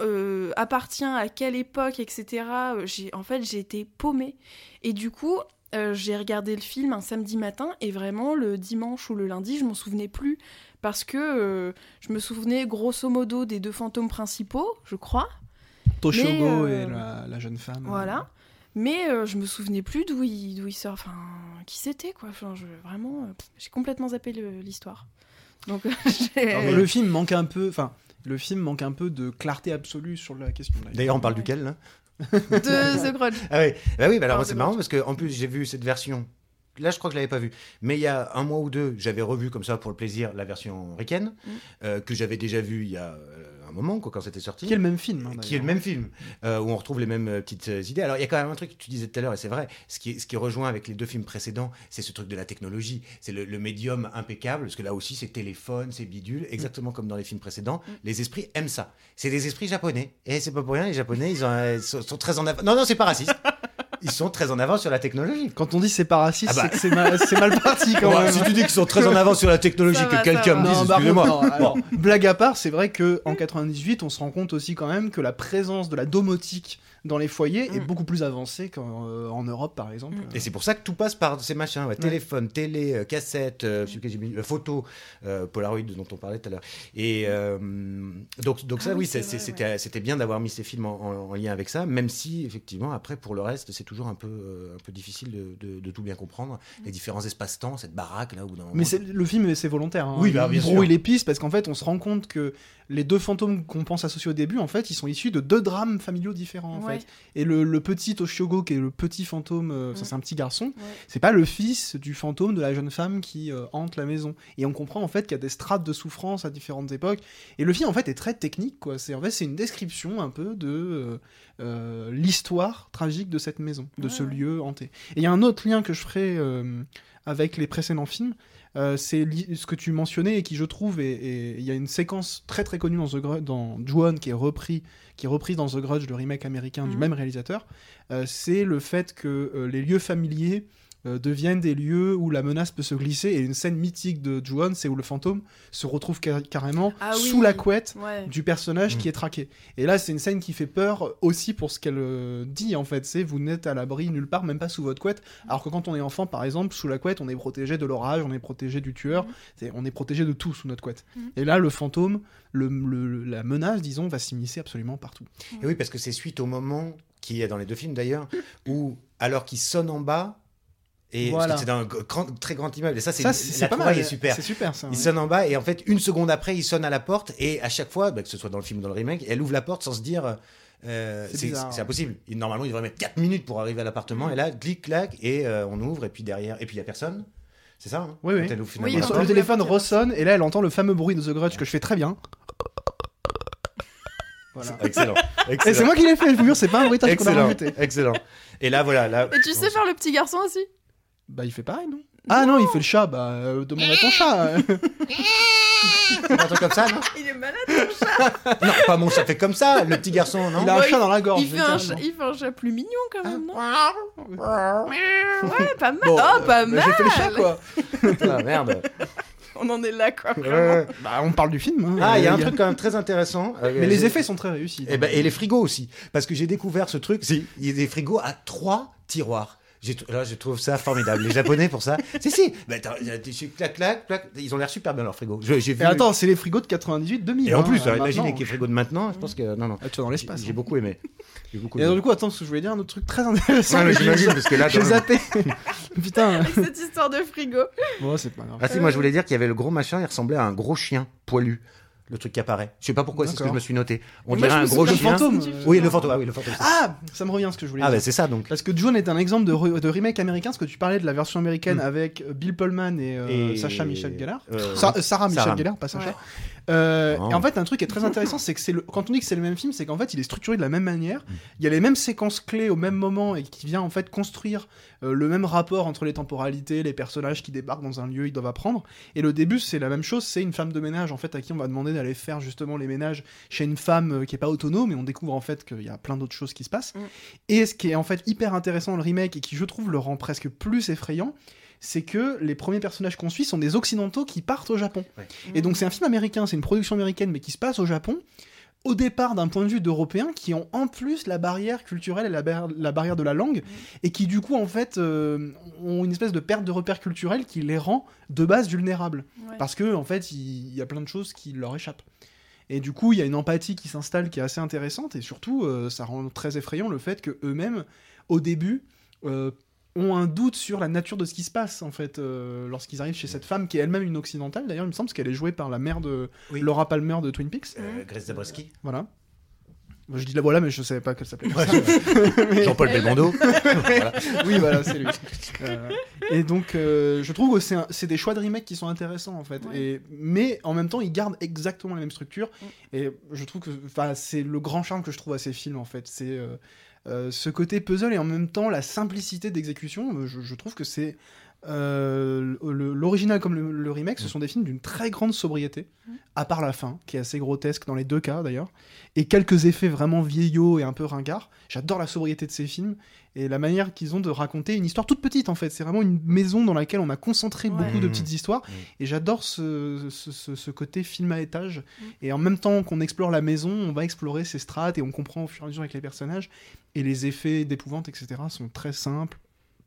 euh, appartient à quelle époque, etc. euh, J'ai, en fait, j'ai été paumée. Et du coup, euh, j'ai regardé le film un samedi matin et vraiment le dimanche ou le lundi, je m'en souvenais plus parce que euh, je me souvenais grosso modo des deux fantômes principaux, je crois. Toshogo Mais, euh, et la, la jeune femme. Voilà. Mais euh, je me souvenais plus d'où il, d'où il sort, enfin, qui c'était quoi. Enfin, je, vraiment, euh, pff, j'ai complètement zappé le- l'histoire. Donc, j'ai- Le film manque un peu. Enfin, le film manque un peu de clarté absolue sur la question. D'ailleurs, on parle Ouais. duquel là? de The Grudge. Ah oui, bah oui, bah alors c'est marrant parce que en plus j'ai vu cette version. Là, je crois que je l'avais pas vue. Mais il y a un mois ou deux, j'avais revu comme ça pour le plaisir la version ricaine, Mm. euh, que j'avais déjà vue il y a euh, un moment, quoi, quand c'était sorti. Qui est le même film. hein, qui est le même film, euh, où on retrouve les mêmes euh, petites euh, idées. Alors, il y a quand même un truc que tu disais tout à l'heure, et c'est vrai, ce qui, ce qui rejoint avec les deux films précédents, c'est ce truc de la technologie. C'est le, le médium impeccable, parce que là aussi, c'est téléphone, c'est bidule, exactement comme dans les films précédents. Mm. Les esprits aiment ça. C'est des esprits japonais. Et c'est pas pour rien, les japonais, ils, ont, sont, sont très en avance. Non, non, c'est pas raciste. Ils sont très en avance sur la technologie. Quand on dit c'est pas raciste, Ah bah. c'est que c'est mal, c'est mal parti quand Bon, même. si tu dis qu'ils sont très en avance sur la technologie, Ça que quelqu'un me dise, par excusez-moi. blague à part, c'est vrai que en 98, on se rend compte aussi quand même que la présence de la domotique dans les foyers est Mm. beaucoup plus avancé qu'en euh, en Europe, par exemple. Mm. Et c'est pour ça que tout passe par ces machins, ouais, téléphone, télé, euh, cassette, euh, euh, photo, euh, Polaroid dont on parlait tout à l'heure. Et euh, donc, donc ça, Ah oui, oui, c'est c'est- vrai, c'était c'était bien d'avoir mis ces films en, en- en lien avec ça, même si effectivement après pour le reste c'est toujours un peu euh, un peu difficile de, de- de tout bien comprendre les différents espaces-temps, cette baraque là où dans Mais c'est- le film, c'est volontaire. Hein. Oui, bah, il bien brouille sûr. les pistes parce qu'en fait, on se rend compte que les deux fantômes qu'on pense associés au début, en fait, ils sont issus de deux drames familiaux différents. En Ouais. fait. Et le, le petit Toshiogo, qui est le petit fantôme, euh, ça c'est un petit garçon, Ouais. c'est pas le fils du fantôme de la jeune femme qui euh, hante la maison. Et on comprend en fait qu'il y a des strates de souffrance à différentes époques. Et le film en fait est très technique, quoi. C'est en fait c'est une description un peu de euh, l'histoire tragique de cette maison, de Ouais, ce lieu hanté. Et il y a un autre lien que je ferai avec les précédents films. Euh, c'est ce que tu mentionnais et qui je trouve et il y a une séquence très très connue dans The Grudge, dans Ju-On qui est repris qui est reprise dans The Grudge le remake américain du Mhm. même réalisateur euh, c'est le fait que euh, les lieux familiers euh, deviennent des lieux où la menace peut se glisser et une scène mythique de Ju-On c'est où le fantôme se retrouve car- carrément Ah oui. sous la couette Ouais. du personnage Mm. qui est traqué. Et là, c'est une scène qui fait peur aussi pour ce qu'elle euh, dit en fait. C'est vous n'êtes à l'abri nulle part, même pas sous votre couette. Alors que quand on est enfant, par exemple, sous la couette, on est protégé de l'orage, on est protégé du tueur, Mm. on est protégé de tout sous notre couette. Mm. Et là, le fantôme, le, le- la menace, disons, va s'immiscer absolument partout. Et oui, parce que c'est suite au moment qui est dans les deux films d'ailleurs, où alors qu'il sonne en bas, et parce Voilà. que c'est dans un grand- très grand immeuble, et ça, c'est la pas mal. est super. C'est super ça. Il ouais. sonne en bas et en fait une seconde après il sonne à la porte et à chaque fois, bah, que ce soit dans le film ou dans le remake, elle ouvre la porte sans se dire euh, C'est impossible. Normalement il devrait mettre 4 minutes pour arriver à l'appartement et là clic clac et euh, on ouvre et puis derrière et puis il y a personne. C'est ça hein Oui, oui. Elle ouvre Oui, Et le téléphone ressonne et là, elle entend le fameux bruit de The Grudge que je fais très bien. Voilà. Excellent. Et c'est moi qui l'ai fait, je vous jure, c'est pas un bruitage qu'on a Excellent. rajouté. Excellent. Et là voilà là. Et tu sais faire le petit garçon aussi? Bah, il fait pareil, non? Ah non, il fait le chat, bah, euh, demande à ton chat. Un truc comme ça non? Il est malade. Non pas mon chat fait comme ça. Le petit garçon non? il a un Ouais, chat dans la gorge. Il fait, un littéralement. chat, il fait un chat plus mignon quand même, non? Ouais, pas mal. Bon, oh, euh, pas bah, mal. J'ai fait le chat, quoi. Ah, merde. On en est là, quoi. Ouais. Bah, on parle du film. hein. Ah il y a un Euh, truc quand même très intéressant. Euh, Mais les effets sont très réussis. Et, ben, et les frigos aussi. Parce que j'ai découvert ce truc. c'est- Il y a des frigos à trois tiroirs. Là, je trouve ça formidable. Les Japonais, pour ça. si, si. Ben, clac, clac, clac. Ils ont l'air super bien, leurs frigos. Je- J'ai vu. Et attends, c'est les frigos de 98-2000. Et en hein, plus, alors, imaginez maintenant. qu'il y ait frigos de maintenant. Je pense que. Non, non. Ah, tu vas dans l'espace. J'ai hein. beaucoup aimé. J'ai beaucoup Et alors, aimé. du coup, attends, parce que je voulais dire un autre truc très intéressant. Mais j'imagine, j'ai- parce que là, J'ai quand même- zappé. Putain. Avec cette histoire de frigo. Bon, c'est pas grave. Ah si, moi je voulais dire qu'il y avait le gros machin, il ressemblait à un gros chien poilu. Le truc qui apparaît. Je sais pas pourquoi, c'est ce que je me suis noté. On dirait un gros chien. fantôme. Oui, le fantôme. Ah oui, le fantôme. Ah, ça me revient ce que je voulais Ah, dire. bah c'est ça donc. Parce que John est un exemple de, re- de remake américain, parce que tu parlais de la version américaine Mm. avec Bill Pullman et, euh, Et- Sacha Michel Gellar. Euh, Sa- euh, Sarah Michel. Gellar, pas Sacha. Euh, Oh. Et en fait, un truc qui est très intéressant, c'est que c'est le... quand on dit que c'est le même film, c'est qu'en fait, il est structuré de la même manière. Il y a les mêmes séquences clés au même moment et qui vient en fait construire euh, le même rapport entre les temporalités, les personnages qui débarquent dans un lieu, ils doivent apprendre. Et le début, c'est la même chose. C'est une femme de ménage en fait à qui on va demander d'aller faire justement les ménages chez une femme euh, qui est pas autonome. Et on découvre en fait qu'il y a plein d'autres choses qui se passent. Mm. Et ce qui est en fait hyper intéressant dans le remake et qui je trouve le rend presque plus effrayant, c'est que les premiers personnages qu'on suit sont des occidentaux qui partent au Japon. Et donc c'est un film américain, c'est une production américaine, mais qui se passe au Japon. Au départ, d'un point de vue d'Européens qui ont en plus la barrière culturelle et la, bar- la barrière de la langue, et qui du coup en fait euh, ont une espèce de perte de repère culturel qui les rend de base vulnérables, Ouais. parce que en fait il il y a plein de choses qui leur échappent. Et du coup, il y a une empathie qui s'installe qui est assez intéressante, et surtout, euh, ça rend très effrayant le fait que eux-mêmes, au début, euh, ont un doute sur la nature de ce qui se passe en fait euh, lorsqu'ils arrivent chez cette femme qui est elle-même une occidentale d'ailleurs il me semble parce qu'elle est jouée par la mère de Oui. Laura Palmer de Twin Peaks Euh, Grace Zabriskie. voilà je dis la voilà mais je savais pas qu'elle s'appelait Jean-Paul Belmondo. oui voilà c'est lui Euh, et donc euh, je trouve que c'est un- c'est des choix de remake qui sont intéressants en fait Ouais. et mais en même temps ils gardent exactement la même structure Mm. et je trouve que enfin c'est le grand charme que je trouve à ces films en fait c'est euh, ce côté puzzle et en même temps la simplicité d'exécution euh, je trouve que c'est euh, l'original comme le, le remake ce Mm. sont des films d'une très grande sobriété Mm. à part la fin, qui est assez grotesque dans les deux cas d'ailleurs, et quelques effets vraiment vieillots et un peu ringards. J'adore la sobriété de ces films et la manière qu'ils ont de raconter une histoire toute petite en fait. C'est vraiment une maison dans laquelle on a concentré Ouais. beaucoup de Mmh. petites histoires Mmh. et j'adore ce, ce, ce- ce côté film à étage. Mmh. Et en même temps qu'on explore la maison, on va explorer ses strates et on comprend au fur et à mesure avec les personnages. Et les effets d'épouvante, etc., sont très simples,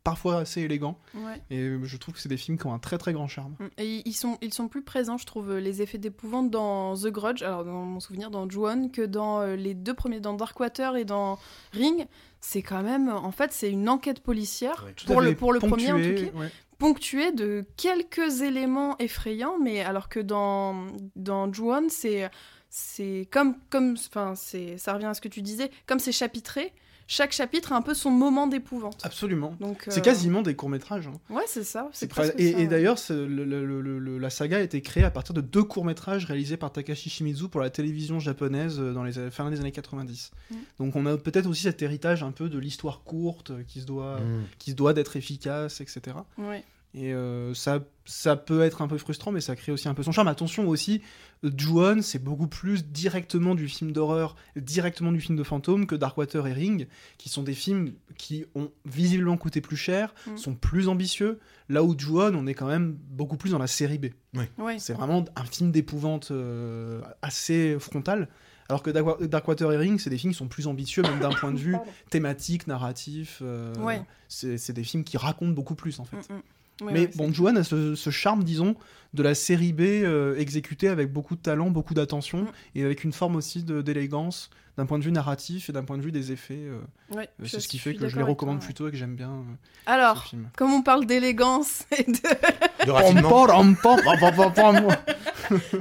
parfois assez élégants. Ouais. Et je trouve que c'est des films qui ont un très très grand charme. Mm. Et ils sont, ils sont plus présents, je trouve, les effets d'épouvante dans The Grudge, alors dans mon souvenir, dans Ju-On, que dans euh, les deux premiers, dans Darkwater et dans Ring. C'est quand même, en fait, c'est une enquête policière, Ouais. Pour le, pour le premier en tout ponctué, cas, ouais. ponctuée de quelques éléments effrayants, mais alors que dans, dans Ju-On, c'est c'est comme comme enfin c'est ça revient à ce que tu disais comme c'est chapitré chaque chapitre a un peu son moment d'épouvante Absolument. donc C'est euh, quasiment des courts-métrages. hein. ouais c'est ça c'est et ça, et ouais. d'ailleurs, c'est- le- le- le- le- la saga a été créée à partir de deux courts-métrages réalisés par Takashi Shimizu pour la télévision japonaise euh, dans les fin des années 90. Mm. Donc on a peut-être aussi cet héritage un peu de l'histoire courte qui se doit, Mmh. qui se doit d'être efficace, etc. Ouais. Et euh, ça, ça peut être un peu frustrant, mais ça crée aussi un peu son charme. Attention aussi, Ju-On, c'est beaucoup plus directement du film d'horreur, directement du film de fantôme que Darkwater et Ring, qui sont des films qui ont visiblement coûté plus cher, Mm. sont plus ambitieux. Là où Ju-On, on est quand même beaucoup plus dans la série B. ouais C'est vraiment un film d'épouvante euh, assez frontal. Alors que Darkwa- Darkwater et Ring, c'est des films qui sont plus ambitieux, même d'un point de vue thématique, narratif. euh, Ouais. c'est c'est des films qui racontent beaucoup plus, en fait. Mm, mm. Mais ouais, bon, Juan a ce, ce charme, disons, de la série B euh, exécutée avec beaucoup de talent, beaucoup d'attention, Mm. et avec une forme aussi d'élégance d'un point de vue narratif et d'un point de vue des effets. euh, c'est- ouais, c'est ce qui fait que je les recommande toi, ouais. plutôt et que j'aime bien euh, Alors, ce film. comme on parle d'élégance et de... De raffinement.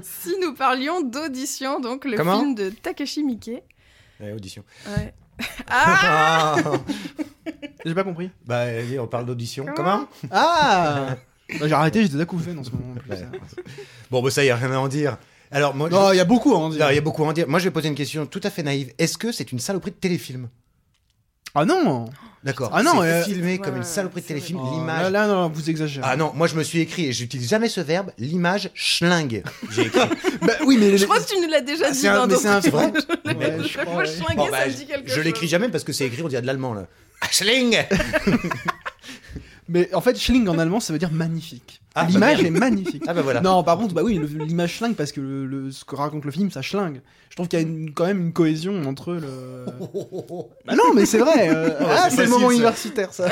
Si nous parlions d'audition, donc le Comment film de Takashi Miike. Ouais, audition. Ouais. Ah J'ai pas compris. bah, allez, on parle d'audition. Comment Comment Ah Bah, J'ai arrêté, j'étais acouphène en ce moment. en plus. Ouais. Bon, bah ça, y a rien à en dire. Alors, moi, je- Non, il y a beaucoup à en dire. il y a beaucoup à en dire. Moi, je vais poser une question tout à fait naïve. Est-ce que c'est une saloperie de téléfilm? Ah non D'accord. Ah non, C'est euh, filmé comme une ouais, saloperie de téléfilm. Oh, L'image. Là, là, non, vous exagérez. Ah non, moi je me suis écrit et j'utilise jamais ce verbe, l'image schlingue. J'ai écrit. Bah, oui, mais Je crois que tu nous l'as déjà Ah, dit c'est un- dans mais d'autres c'est un vrai Je l'écris jamais parce que c'est écrit, on dirait de l'allemand là. Ah, Schling Mais en fait, Schling en allemand, ça veut dire magnifique. Ah, bah L'image est magnifique. Ah bah voilà. Non, par contre, bah oui, l'image schlingue parce que le, le- ce que raconte le film, ça schlingue. Je trouve qu'il y a une- quand même une cohésion entre le. Bah non, mais c'est vrai. euh, Oh, ah, c'est le moment ça. universitaire, ça.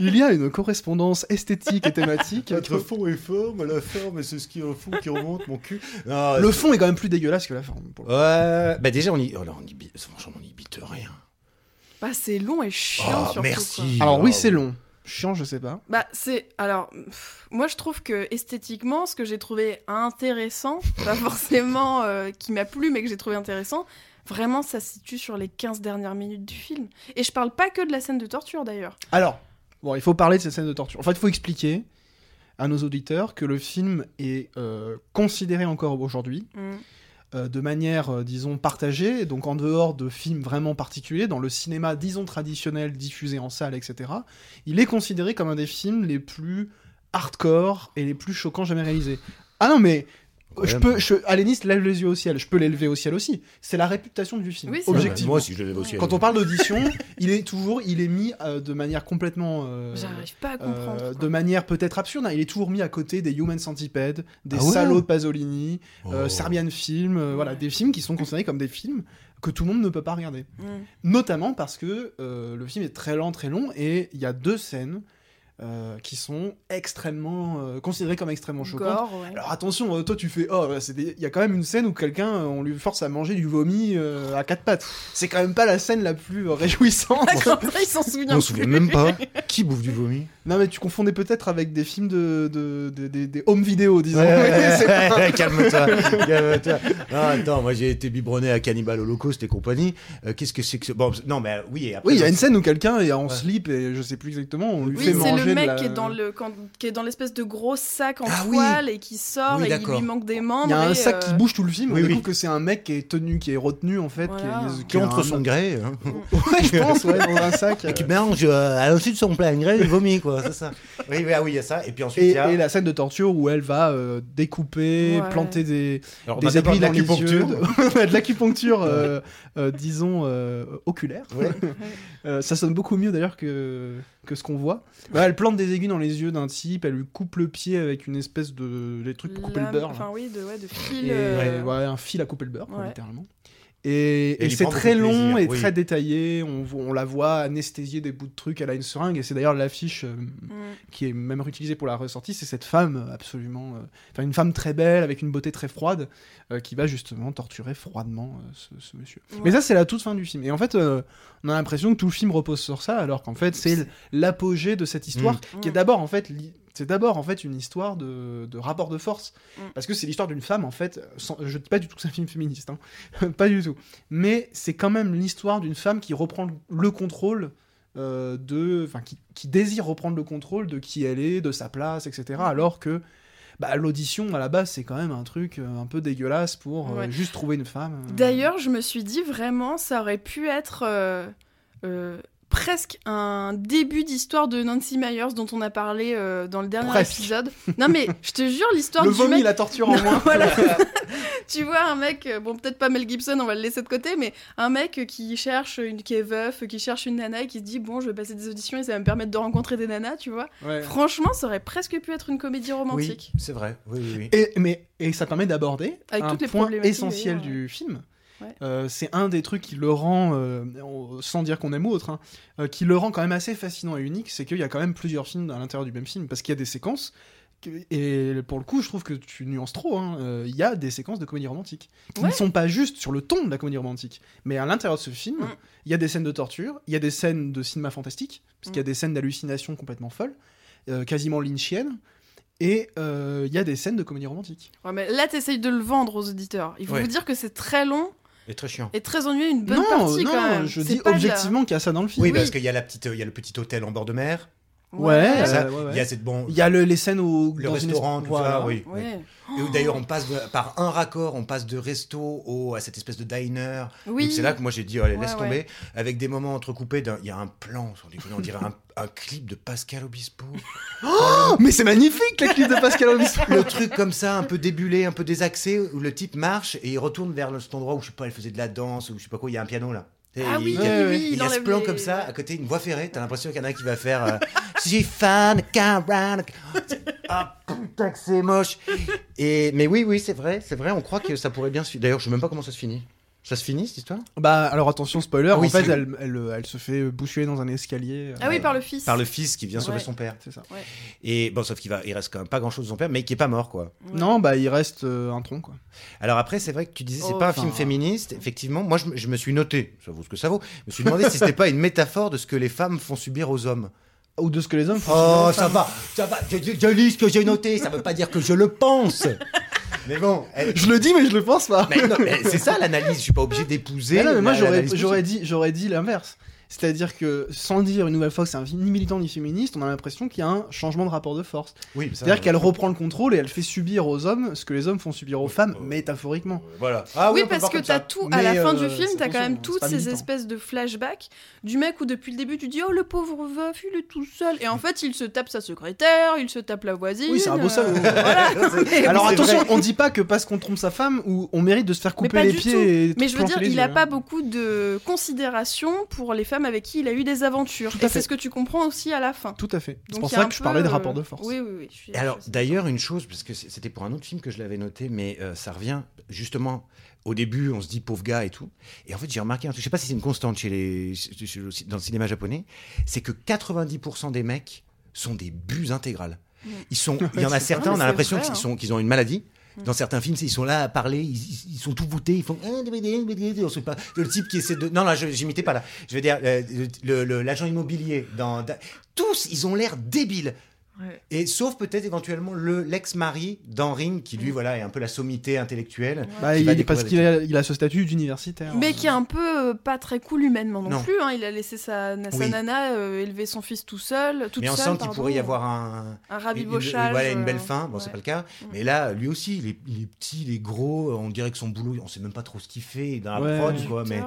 Il y a une correspondance esthétique et thématique. Votre fond est forme, la forme, c'est ce qui est au fond qui remonte mon cul. Non, Le fond est quand même plus dégueulasse que la forme. pour. Ouais, bah déjà on y, oh là, on y bite- franchement on y bite rien. Bah, c'est long et chiant Oh, surtout. merci. Alors oui, c'est long. Chiant, je sais pas. Bah, c'est. Alors, pff, moi, je trouve que esthétiquement, ce que j'ai trouvé intéressant, pas forcément euh, qui m'a plu, mais que j'ai trouvé intéressant, vraiment, ça se situe sur les 15 dernières minutes du film. Et je parle pas que de la scène de torture d'ailleurs. Alors, bon, il faut parler de cette scène de torture. En fait, il faut expliquer à nos auditeurs que le film est euh, considéré encore aujourd'hui Mm. Euh, de manière, euh, disons, partagée, donc en dehors de films vraiment particuliers, dans le cinéma, disons, traditionnel, diffusé en salle, etc., il est considéré comme un des films les plus hardcore et les plus choquants jamais réalisés. Ah non, mais je peux, je, Aléniste lève les yeux au ciel, je peux l'élever au ciel aussi. C'est la réputation du film, Oui, c'est objectivement. Moi aussi je l'ai aussi. Quand on parle d'audition, il est toujours, il est mis euh, de manière complètement, euh, J'arrive pas à euh, comprendre. de manière peut-être absurde. hein. Il est toujours mis à côté des Human Centipede, des Ah ouais Salauds de Pasolini, euh, Oh. Serbian Film, euh, voilà, des films qui sont considérés comme des films que tout le monde ne peut pas regarder. Mm. Notamment parce que euh, le film est très lent, très long, et il y a deux scènes euh, qui sont extrêmement euh, considérées comme extrêmement choquantes. Gore, ouais. Alors attention, euh, toi tu fais oh, c'est des- il y a quand même une scène où quelqu'un on lui force à manger du vomi euh, à quatre pattes. C'est quand même pas la scène la plus réjouissante. D'accord, ça, il s'en souvient On se souvient même pas. Qui bouffe du vomi? Non mais tu confondais peut-être avec des films de, de, de- des- des home vidéo disons. Calme-toi, calme-toi. Non, attends, moi j'ai été biberonné à Cannibal Holocaust et compagnie. Euh, Qu'est-ce que c'est que ce... Bon, non, mais oui, après. Oui, il y a une scène où quelqu'un est en slip et je sais plus exactement, on lui Oui, fait manger de mec la- qui est dans le quand- qui est dans l'espèce de gros sac en Ah oui. toile et qui sort Oui, et il lui manque des membres. Il y a un et, sac euh, qui bouge tout le film. Oui, on oui. découvre que c'est un mec qui est tenu, qui est retenu en fait, Voilà. qui est, Qui contre un- son gré. hein. Ouais, je pense, ouais, dans un sac. Et qui euh. mélange euh, à l'ensuite de son plein gré, il vomit, quoi, c'est ça. Oui, oui, ah oui, il y a ça. Et puis ensuite, Et, il y a. et la scène de torture où elle va euh, découper, Ouais. planter des, Alors, on a des aiguilles de dans les l'acupuncture. yeux, de, l'acupuncture, euh, euh, disons euh, oculaire. Euh, ça sonne beaucoup mieux d'ailleurs que, que ce qu'on voit. Elle plante des aiguilles dans les yeux d'un type, elle lui coupe le pied avec une espèce de les trucs pour couper le beurre. Enfin oui, de ouais, de fil. Et, euh, ouais, ouais, un fil à couper le beurre, quoi, littéralement. Et, Et et il c'est très long plaisir, et oui. très détaillé. On, la voit anesthésier des bouts de trucs. Elle a une seringue et c'est d'ailleurs l'affiche euh, mm. qui est même réutilisée pour la ressortie. C'est cette femme absolument, euh, enfin une femme très belle avec une beauté très froide euh, qui va justement torturer froidement euh, ce, ce monsieur. Ouais. Mais ça c'est la toute fin du film. Et en fait, euh, on a l'impression que tout le film repose sur ça, alors qu'en fait c'est l'apogée de cette histoire Mm. qui est d'abord en fait c'est d'abord en fait une histoire de, de rapport de force Mm. parce que c'est l'histoire d'une femme en fait sans- je dis pas du tout que c'est un film féministe hein. pas du tout mais c'est quand même l'histoire d'une femme qui reprend le contrôle euh, de enfin qui, qui désire reprendre le contrôle de qui elle est de sa place etc Mm. alors que bah, l'audition à la base c'est quand même un truc euh, un peu dégueulasse pour euh, Ouais. juste trouver une femme. D'ailleurs, je me suis dit vraiment, ça aurait pu être presque un début d'histoire de Nancy Myers dont on a parlé euh, dans le dernier Presque. épisode. Non mais je te jure, l'histoire le du vomi mec. la torture en moins Voilà. tu vois un mec, euh, bon peut-être pas Mel Gibson, on va le laisser de côté, mais un mec qui cherche une, qui est veuf, qui cherche une nana et qui se dit bon je vais passer des auditions et ça va me permettre de rencontrer des nanas, tu vois. Ouais. Franchement, ça aurait presque pu être une comédie Oui, romantique. c'est vrai. Oui, oui, oui. Et, mais, et ça permet d'aborder Avec un toutes les point essentiel du film. Ouais. Euh, c'est un des trucs qui le rend, euh, sans dire qu'on aime autre, hein, euh, qui le rend quand même assez fascinant et unique, c'est qu'il y a quand même plusieurs films à l'intérieur du même film, parce qu'il y a des séquences, que- et pour le coup, je trouve que tu nuances trop, hein, il y a des séquences de comédie romantique, qui Ouais. ne sont pas juste sur le ton de la comédie romantique, mais à l'intérieur de ce film, Mm. il y a des scènes de torture, il y a des scènes de cinéma fantastique, parce qu'il y a Mm. des scènes d'hallucination complètement folles, quasiment lynchiennes, et euh, il y a des scènes de comédie romantique. Ouais, mais là t'essayes de le vendre aux auditeurs. Il faut Ouais. vous dire que c'est très long Et très chiant. et très ennuyeux une bonne non, partie non, quand même. je dis la- objectivement qu'il y a ça dans le film. Oui, Oui. parce qu'il y a la petite, il y a le petit hôtel en bord de mer. Ouais, Ouais. Ça, ouais, ouais. Il y a cette bon. Il y a le- les scènes où Le dans une restaurant, espèce- tout ça, voilà. oui. oui. Ouais. Et où d'ailleurs on passe de- par un raccord, on passe de resto au, à cette espèce de diner. Oui. Donc c'est là que moi j'ai dit, allez, laisse tomber. ouais. Avec des moments entrecoupés, d'un- il y a un plan, sans déconner, on dirait un, un clip de Pascal Obispo. Oh, mais c'est magnifique la clip de Pascal Obispo. Le truc comme ça, un peu débulé, un peu désaxé, où le type marche et il retourne vers le- cet endroit où je sais pas, elle faisait de la danse ou je sais pas quoi, il y a un piano là. Ah il- oui, il- oui, oui, Il a ce plan les- comme ça, à côté une voie ferrée, t'as l'impression qu'il y en a un qui va faire euh, car around a- Ah putain que c'est moche Et mais oui oui c'est vrai, c'est vrai, on croit que ça pourrait bien se finir. D'ailleurs je sais même pas comment ça se finit. Ça se finit cette histoire? Bah alors attention spoiler, Ah oui, en fait c'est- elle, elle, elle se fait bousculer dans un escalier. euh, Ah oui, par le fils. Par le fils qui vient sauver Ouais. son père. C'est ça. Et bon sauf qu'il va, il reste quand même pas grand chose de son père, mais qui est pas mort quoi. Ouais. Non, bah il reste euh, un tronc quoi. Alors après, c'est vrai que tu disais, c'est Oh, pas un enfin. film féministe. Effectivement, moi, je, me- je me suis noté, ça vaut ce que ça vaut, je me suis demandé si c'était pas une métaphore de ce que les femmes font subir aux hommes. Ou de ce que les hommes font. Oh, ça va, ça va, je, je- je lis ce que j'ai noté, ça veut pas dire que je le pense. Mais bon, elle- Je le dis mais je le pense pas. mais non, mais c'est ça l'analyse, je suis pas obligé d'épouser. Mais non, mais moi dit j'aurais dit l'inverse. C'est-à-dire que sans le dire une nouvelle fois que c'est un film ni militant ni féministe, on a l'impression qu'il y a un changement de rapport de force. Oui, C'est-à-dire euh, qu'elle reprend le contrôle et elle fait subir aux hommes ce que les hommes font subir aux femmes, euh, métaphoriquement. Voilà. Ah oui, parce que t'as tout, à la fin euh, du film, t'as quand même toutes ces espèces de flashbacks du mec où depuis le début tu dis oh le pauvre veuf, il est tout seul. Et en fait, il se tape sa secrétaire, il se tape la voisine. Oui, c'est un beau euh, voilà. Mais- Alors attention, vrai. on dit pas que parce qu'on trompe sa femme, ou on mérite de se faire couper les pieds Mais je veux dire, il a hein. pas beaucoup de considération pour les femmes avec qui il a eu des aventures. Et c'est ce que tu comprends aussi à la fin. Tout à fait. C'est Donc, pour il y a ça que je parlais de euh, rapport de force. Oui, oui, oui. je suis- Et alors, d'ailleurs, une chose, parce que c'était pour un autre film que je l'avais noté, mais euh, ça revient justement. Au début, on se dit pauvre gars et tout. Et en fait, j'ai remarqué un truc, je sais pas si c'est une constante chez les, chez- chez le- dans le cinéma japonais, c'est que 90% des mecs sont des buts intégrales. Mm. Ils sont, il y en a certains, on a l'impression qu'ils hein. sont, qu'ils ont une maladie. Dans certains films, ils sont là à parler, ils, sont tout voûtés, ils font. pas. Le type qui essaie de. Non, là, j'imitais pas là. Je veux dire, euh, l'agent immobilier, dans. Tous, ils ont l'air débiles. Ouais. Et sauf peut-être éventuellement le l'ex-mari d'Henri, qui lui, Mm. voilà, est un peu la sommité intellectuelle. Bah, il, parce qu'il a, il a ce statut d'universitaire. Mais qui est un peu euh, pas très cool humainement non, Non. plus. hein. Il a laissé sa, sa Oui. nana euh, élever son fils tout seul. Toute Mais on seule, sent qu'il pourrait y avoir un, un une, une- rabibochage. voilà, une euh, belle fin. Bon, c'est ouais. pas le cas. Mm. Mais là, lui aussi, il est, il est petit, il est gros. On dirait que son boulot, on sait même pas trop ce qu'il fait dans la Ouais. prod, quoi. Mais,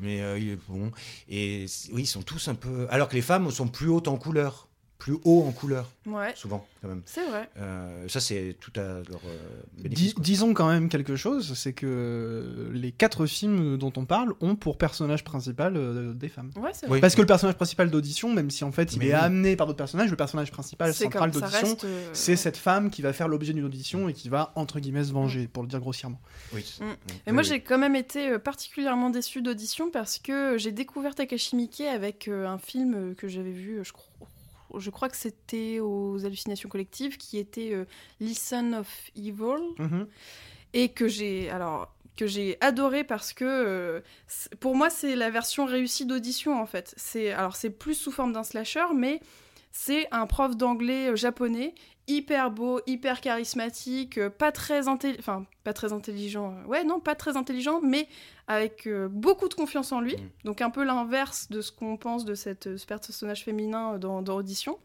mais euh, il est bon. Et c'est- oui, ils sont tous un peu. Alors que les femmes sont plus hautes en couleur, plus haut en couleur, Ouais, souvent, quand même. c'est vrai. Euh, ça, c'est tout à leur euh, Dis- disons quand même quelque chose, c'est que les quatre films dont on parle ont pour personnage principal euh, des femmes. Ouais, c'est Oui. vrai. Parce que le personnage principal d'audition, même si en fait il Mais est oui. amené par d'autres personnages, le personnage principal C'est central d'audition, reste. euh, c'est ouais. cette femme qui va faire l'objet d'une audition et qui va entre guillemets se venger, pour le dire grossièrement. Oui. Mm. Mm. Oui, moi, oui. j'ai quand même été particulièrement déçue d'audition parce que j'ai découvert Takashi Miike avec un film que j'avais vu, je, crois, je crois que c'était aux hallucinations collectives, qui était euh, Listen of Evil, Mhm. et que j'ai alors que j'ai adoré parce que euh, pour moi c'est la version réussie d'audition en fait. C'est alors c'est plus sous forme d'un slasher, mais c'est un prof d'anglais euh, japonais hyper beau, hyper charismatique, euh, pas très intelligent, enfin pas très intelligent, euh, ouais non pas très intelligent, mais avec euh, beaucoup de confiance en lui. Mm. Donc un peu l'inverse de ce qu'on pense de cette, ce personnage féminin dans, dans Audition.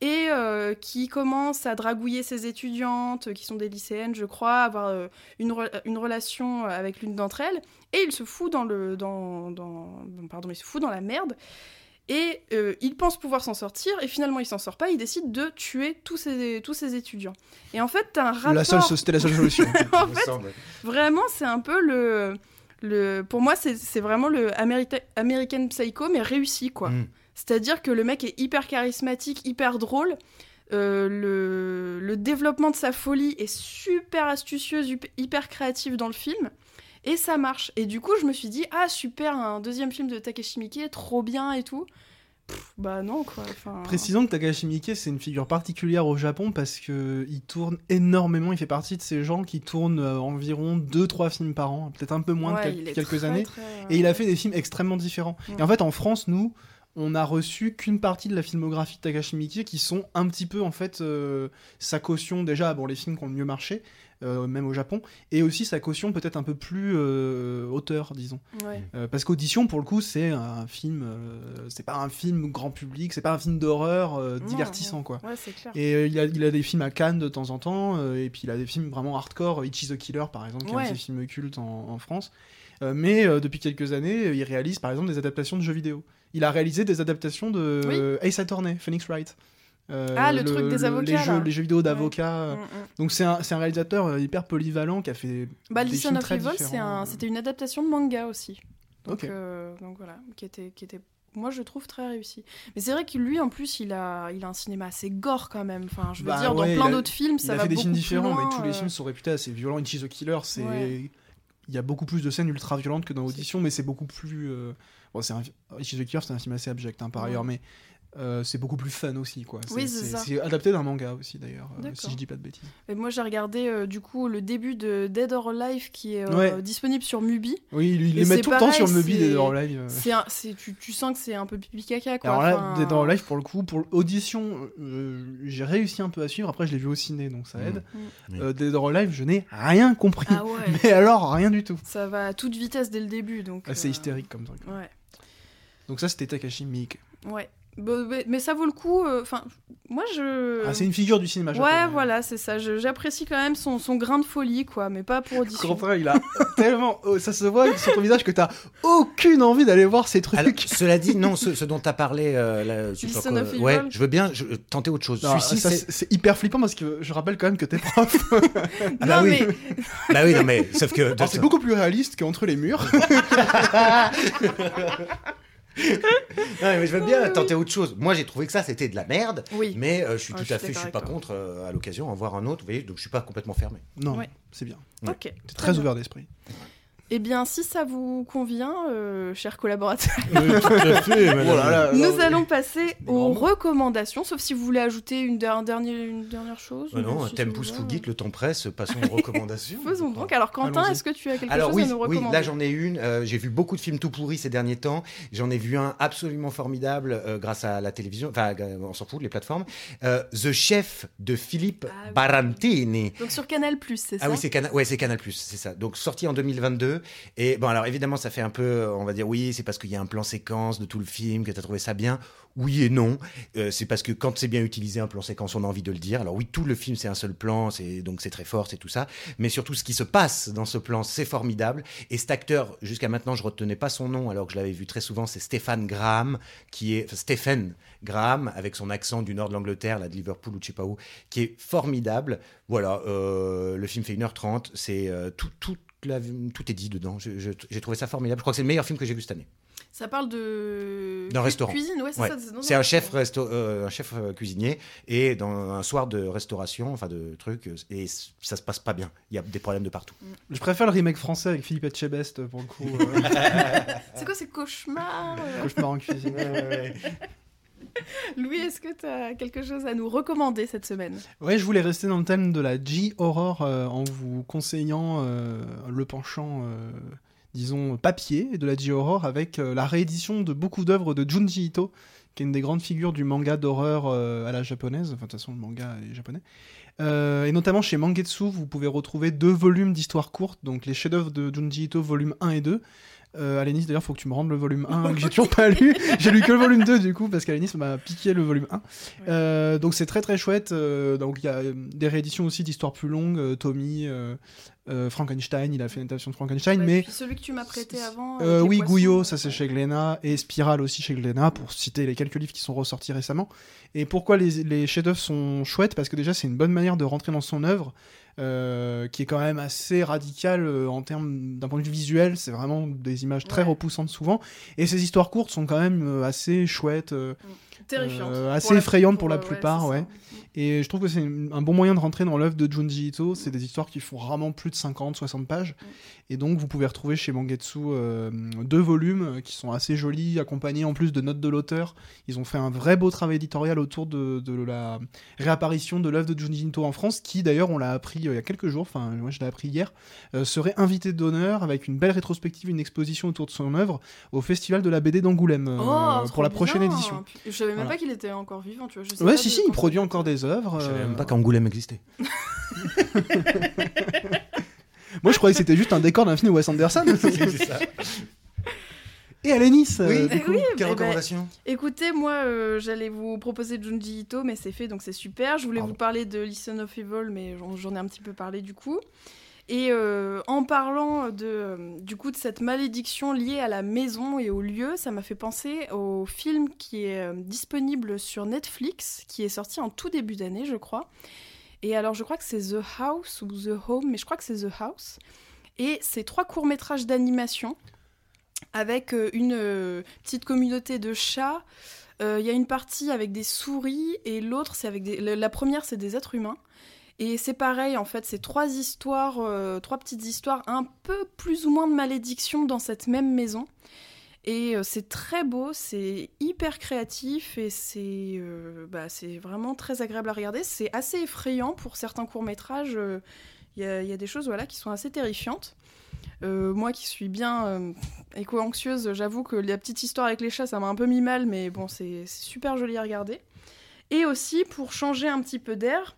Et euh, qui commence à dragouiller ses étudiantes, qui sont des lycéennes, je crois, avoir euh, une, re- une relation avec l'une d'entre elles. Et il se fout dans le, dans, dans, pardon, il se fout dans la merde. Et euh, il pense pouvoir s'en sortir, et finalement il s'en sort pas. Il décide de tuer tous ses, tous ses étudiants. Et en fait, t'as un rapport. La seule, c'était la seule solution. en fait. Vraiment, c'est un peu le. le pour moi, c'est c'est vraiment le American Psycho, mais réussi, quoi. Mm. C'est-à-dire que le mec est hyper charismatique, hyper drôle. Euh, le, le développement de sa folie est super astucieuse, hyp- hyper créatif dans le film. Et ça marche. Et du coup, je me suis dit, ah super, un deuxième film de Takeshi Miike, trop bien et tout. Pff, bah non, quoi. Précisons que Takashi Miike, c'est une figure particulière au Japon parce que il tourne énormément. Il fait partie de ces gens qui tournent euh, environ 2-3 films par an, peut-être un peu moins Ouais, de quel- quelques très, années. très, Et il a fait des films extrêmement différents. Ouais. Et en fait, en France, nous, on a reçu qu'une partie de la filmographie de Takashi Miike qui sont un petit peu, en fait, euh, sa caution, déjà, bon, les films qui ont le mieux marché, euh, même au Japon, et aussi sa caution peut-être un peu plus euh, auteur, disons. Ouais. Euh, parce qu'Audition, pour le coup, c'est un film, euh, c'est pas un film grand public, c'est pas un film d'horreur euh, divertissant, quoi. Ouais, c'est clair. Et euh, il, a, il a des films à Cannes de temps en temps, euh, et puis il a des films vraiment hardcore, Itchy the Killer par exemple, qui est un de ses films cultes en, en France. Euh, mais euh, depuis quelques années, euh, il réalise par exemple des adaptations de jeux vidéo. Il a réalisé des adaptations de Oui. euh, Ace Attorney, Phoenix Wright. Euh, Ah, le truc des avocats, Les jeux, là. les jeux vidéo d'avocats. Mm, mm. Donc c'est un, un réalisateur euh, hyper polyvalent qui a fait Bah, des Listen films of très Evil, un- c'était une adaptation de manga aussi. Donc, euh, donc voilà, qui était, qui était, moi je trouve très réussi. Mais c'est vrai que lui en plus, il a, il a un cinéma assez gore quand même. Enfin, je veux Bah dire, ouais, dans il plein d'autres films, Il ça a va fait des beaucoup films plus différents, loin, mais tous les films sont réputés assez violents. Itchy the Killer, c'est. Ouais. Il y a beaucoup plus de scènes ultra violentes que dans Audition, mais c'est beaucoup plus. euh, Bon, c'est un... C'est un film assez abject hein, par ailleurs, mais euh, c'est beaucoup plus fun aussi, quoi. Oui, c'est. C'est adapté d'un manga aussi, d'ailleurs, euh, si je dis pas de bêtises. Et moi j'ai regardé euh, du coup le début de Dead or Alive qui est euh, Ouais. disponible sur Mubi. Oui, il, il Et les met c'est tout le temps sur Mubi c'est- Dead or Alive. C'est un- c'est- tu, tu sens que c'est un peu pipi caca quoi. Alors là, Enfin, Dead or Alive, pour le coup, pour l'audition, euh, j'ai réussi un peu à suivre. Après, je l'ai vu au ciné, donc ça Mm. aide. Euh, Dead or Alive, je n'ai rien compris. Ah ouais. Mais alors, rien du tout. Ça va à toute vitesse dès le début donc. Assez euh, hystérique comme truc. Ouais. Donc ça, c'était Takashi Miike. Ouais. Bah, mais, ça vaut le coup. euh, Enfin, moi je. Ah, c'est une figure du cinéma japonais. Ouais, voilà, c'est ça. J'apprécie quand même son, son grain de folie, quoi, mais pas pour Au audition. contraire, il a tellement. oh, ça se voit sur ton visage que t'as aucune envie d'aller voir ces trucs. Alors, cela dit, non, ce, ce dont tu as parlé, euh, là, Evil. ouais, je veux bien je- tenter autre chose. C'est- hyper flippant parce que je rappelle quand même que t'es prof. Ah bah non, oui. mais bah oui, non, mais sauf que. C'est beaucoup plus réaliste qu'entre les murs. Non, mais je veux bien tenter autre chose. Moi, j'ai trouvé que ça, c'était de la merde. oui. Mais euh, je suis Ah, tout je suis à fait, je suis pas toi. contre euh, à l'occasion en voir un autre, vous voyez, donc je suis pas complètement fermé. Non, Ouais. c'est bien. Ouais. Ok. T'es très ouvert d'esprit. Eh bien, si ça vous convient, euh, chers collaborateurs, tout à fait, madame. Oh nous allons passer aux recommandations, sauf si vous voulez ajouter une, der- dernière, une dernière chose. Ah non, un va. fugit, le temps presse, passons aux recommandations. Faisons donc. Alors, Quentin, est-ce que tu as quelque Alors chose oui, à nous oui, recommander là j'en ai une. Euh, j'ai vu beaucoup de films tout pourris ces derniers temps. J'en ai vu un absolument formidable euh, grâce à la télévision. Enfin, euh, on s'en fout, les plateformes. Euh, The Chef de Philippe Ah oui. Barantini. Donc sur Canal+, c'est ça Ah oui, c'est Canal, ouais, c'est Canal+, c'est ça. Donc sorti en 2022. Et bon, alors évidemment, ça fait un peu, on va dire, oui, c'est parce qu'il y a un plan séquence de tout le film que tu as trouvé ça bien. Oui et non. Euh, c'est parce que quand c'est bien utilisé un plan séquence, on a envie de le dire. Alors oui, tout le film c'est un seul plan, c'est donc c'est très fort, c'est tout ça. Mais surtout, ce qui se passe dans ce plan, c'est formidable. Et cet acteur, jusqu'à maintenant, je retenais pas son nom, alors que je l'avais vu très souvent, c'est Stéphane Graham, qui est Stephen Graham avec son accent du nord de l'Angleterre, là de Liverpool ou je sais pas où, qui est formidable. Voilà, euh, le film fait 1h30, c'est euh, tout, tout, la- tout est dit dedans. J'ai trouvé ça formidable. Je crois que c'est le meilleur film que j'ai vu cette année. Ça parle de... D'un restaurant. Cuisine, ouais, c'est Ouais. ça. C'est un chef, resto- euh, un chef euh, cuisinier et dans un soir de restauration, enfin de trucs, euh, et ça se passe pas bien. Il y a des problèmes de partout. Je préfère le remake français avec Philippe Etchebest pour le coup. euh, C'est quoi, c'est cauchemar euh Cauchemar en cuisine. Louis, est-ce que tu as quelque chose à nous recommander cette semaine? Ouais, je voulais rester dans le thème de la G-horror euh, en vous conseillant euh, le penchant, euh, disons, papier de la G-horror avec la réédition de beaucoup d'œuvres de Junji Ito, qui est une des grandes figures du manga d'horreur à la japonaise. Enfin, de toute façon, le manga est japonais. Euh, et notamment chez Mangetsu, vous pouvez retrouver deux volumes d'histoires courtes, donc les chefs-d'œuvre de Junji Ito, volume 1 et 2. Euh, Alénis, d'ailleurs, faut que tu me rendes le volume 1 que j'ai toujours pas lu. J'ai lu que le volume 2 du coup, parce qu'Alénis m'a piqué le volume 1. Euh, donc c'est très très chouette. euh, donc il y a des rééditions aussi d'histoires plus longues. Tommy, euh, euh, Frankenstein, il a fait une adaptation de Frankenstein, Ouais, mais celui que tu m'as prêté avant. euh, les oui, Gouillot, euh, ça c'est chez Glénat, et Spiral aussi chez Glénat, pour citer les quelques livres qui sont ressortis récemment. Et pourquoi les, les chefs-d'œuvre sont chouettes? Parce que déjà, c'est une bonne manière de rentrer dans son œuvre, euh, qui est quand même assez radicale euh, en termes d'un point de vue visuel. C'est vraiment des images très Ouais. repoussantes souvent. Et ces histoires courtes sont quand même euh, assez chouettes. euh, Terrifiante. euh, Pour assez la- effrayantes pour la plupart, ouais. Et je trouve que c'est un bon moyen de rentrer dans l'œuvre de Junji Ito. C'est des histoires qui font rarement plus de 50, 60 pages. Et donc, vous pouvez retrouver chez Mangetsu deux volumes qui sont assez jolis, accompagnés en plus de notes de l'auteur. Ils ont fait un vrai beau travail éditorial autour de, de la réapparition de l'œuvre de Junji Ito en France, qui d'ailleurs, on l'a appris il y a quelques jours, enfin, moi je l'ai appris hier, euh, serait invité d'honneur avec une belle rétrospective, une exposition autour de son œuvre au Festival de la BD d'Angoulême euh, Oh, pour la prochaine bien. édition. Je savais même Voilà. pas qu'il était encore vivant, tu vois. Je sais Ouais, pas si, si, il produit encore des œuvres. Je savais euh, même pas qu'Angoulême existait. Moi, je croyais que c'était juste un décor d'un film de Wes Anderson. Et Alénis, euh, Oui, du Eh coup. oui, Quelle recommandation Écoutez, moi, euh, j'allais vous proposer Junji Ito, mais c'est fait, donc c'est super. Je voulais Pardon. vous parler de Listen of Evil, mais j'en- ai un petit peu parlé du coup. Et euh, en parlant de, du coup de cette malédiction liée à la maison et au lieu, ça m'a fait penser au film qui est disponible sur Netflix, qui est sorti en tout début d'année, je crois. Et alors, je crois que c'est The House ou The Home, mais je crois que c'est The House. Et c'est trois courts-métrages d'animation avec euh, une euh, petite communauté de chats. Euh, Il y a une partie avec des souris et l'autre, c'est avec des... La première, c'est des êtres humains. Et c'est pareil, en fait, c'est trois histoires, trois petites histoires, un peu plus ou moins de malédiction dans cette même maison. Et c'est très beau, c'est hyper créatif et c'est bah, c'est vraiment très agréable à regarder. C'est assez effrayant pour certains courts-métrages. Il y, y a des choses voilà, qui sont assez terrifiantes. Euh, moi qui suis bien euh, éco-anxieuse, j'avoue que la petite histoire avec les chats, ça m'a un peu mis mal, mais bon, c'est c'est super joli à regarder. Et aussi, pour changer un petit peu d'air,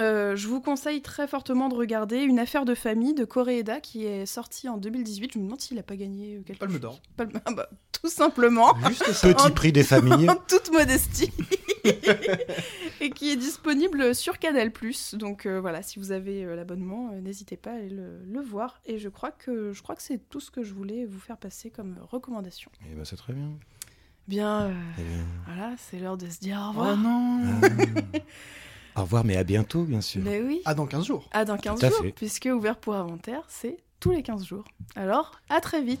euh, je vous conseille très fortement de regarder Une affaire de famille de Koreeda qui est sortie en 2018. Je me demande s'il n'a pas gagné euh, quelque Palme chose. d'or. Palme- ah bah, tout simplement, Juste ça. Petit prix des familles. en toute modestie. et qui est disponible sur Canal+. Donc euh, voilà, si vous avez euh, l'abonnement, euh, n'hésitez pas à aller le, le voir. Et je crois que je crois que c'est tout ce que je voulais vous faire passer comme recommandation. Eh ben, c'est très bien. Bien, euh, Eh bien, voilà, c'est l'heure de se dire au Oh revoir. non ah. Au revoir, mais à bientôt, bien sûr. Mais oui, Ah, dans 15 jours. à dans 15 Tout à jours, fait. puisque ouvert pour inventaire, c'est tous les 15 jours. Alors, à très vite.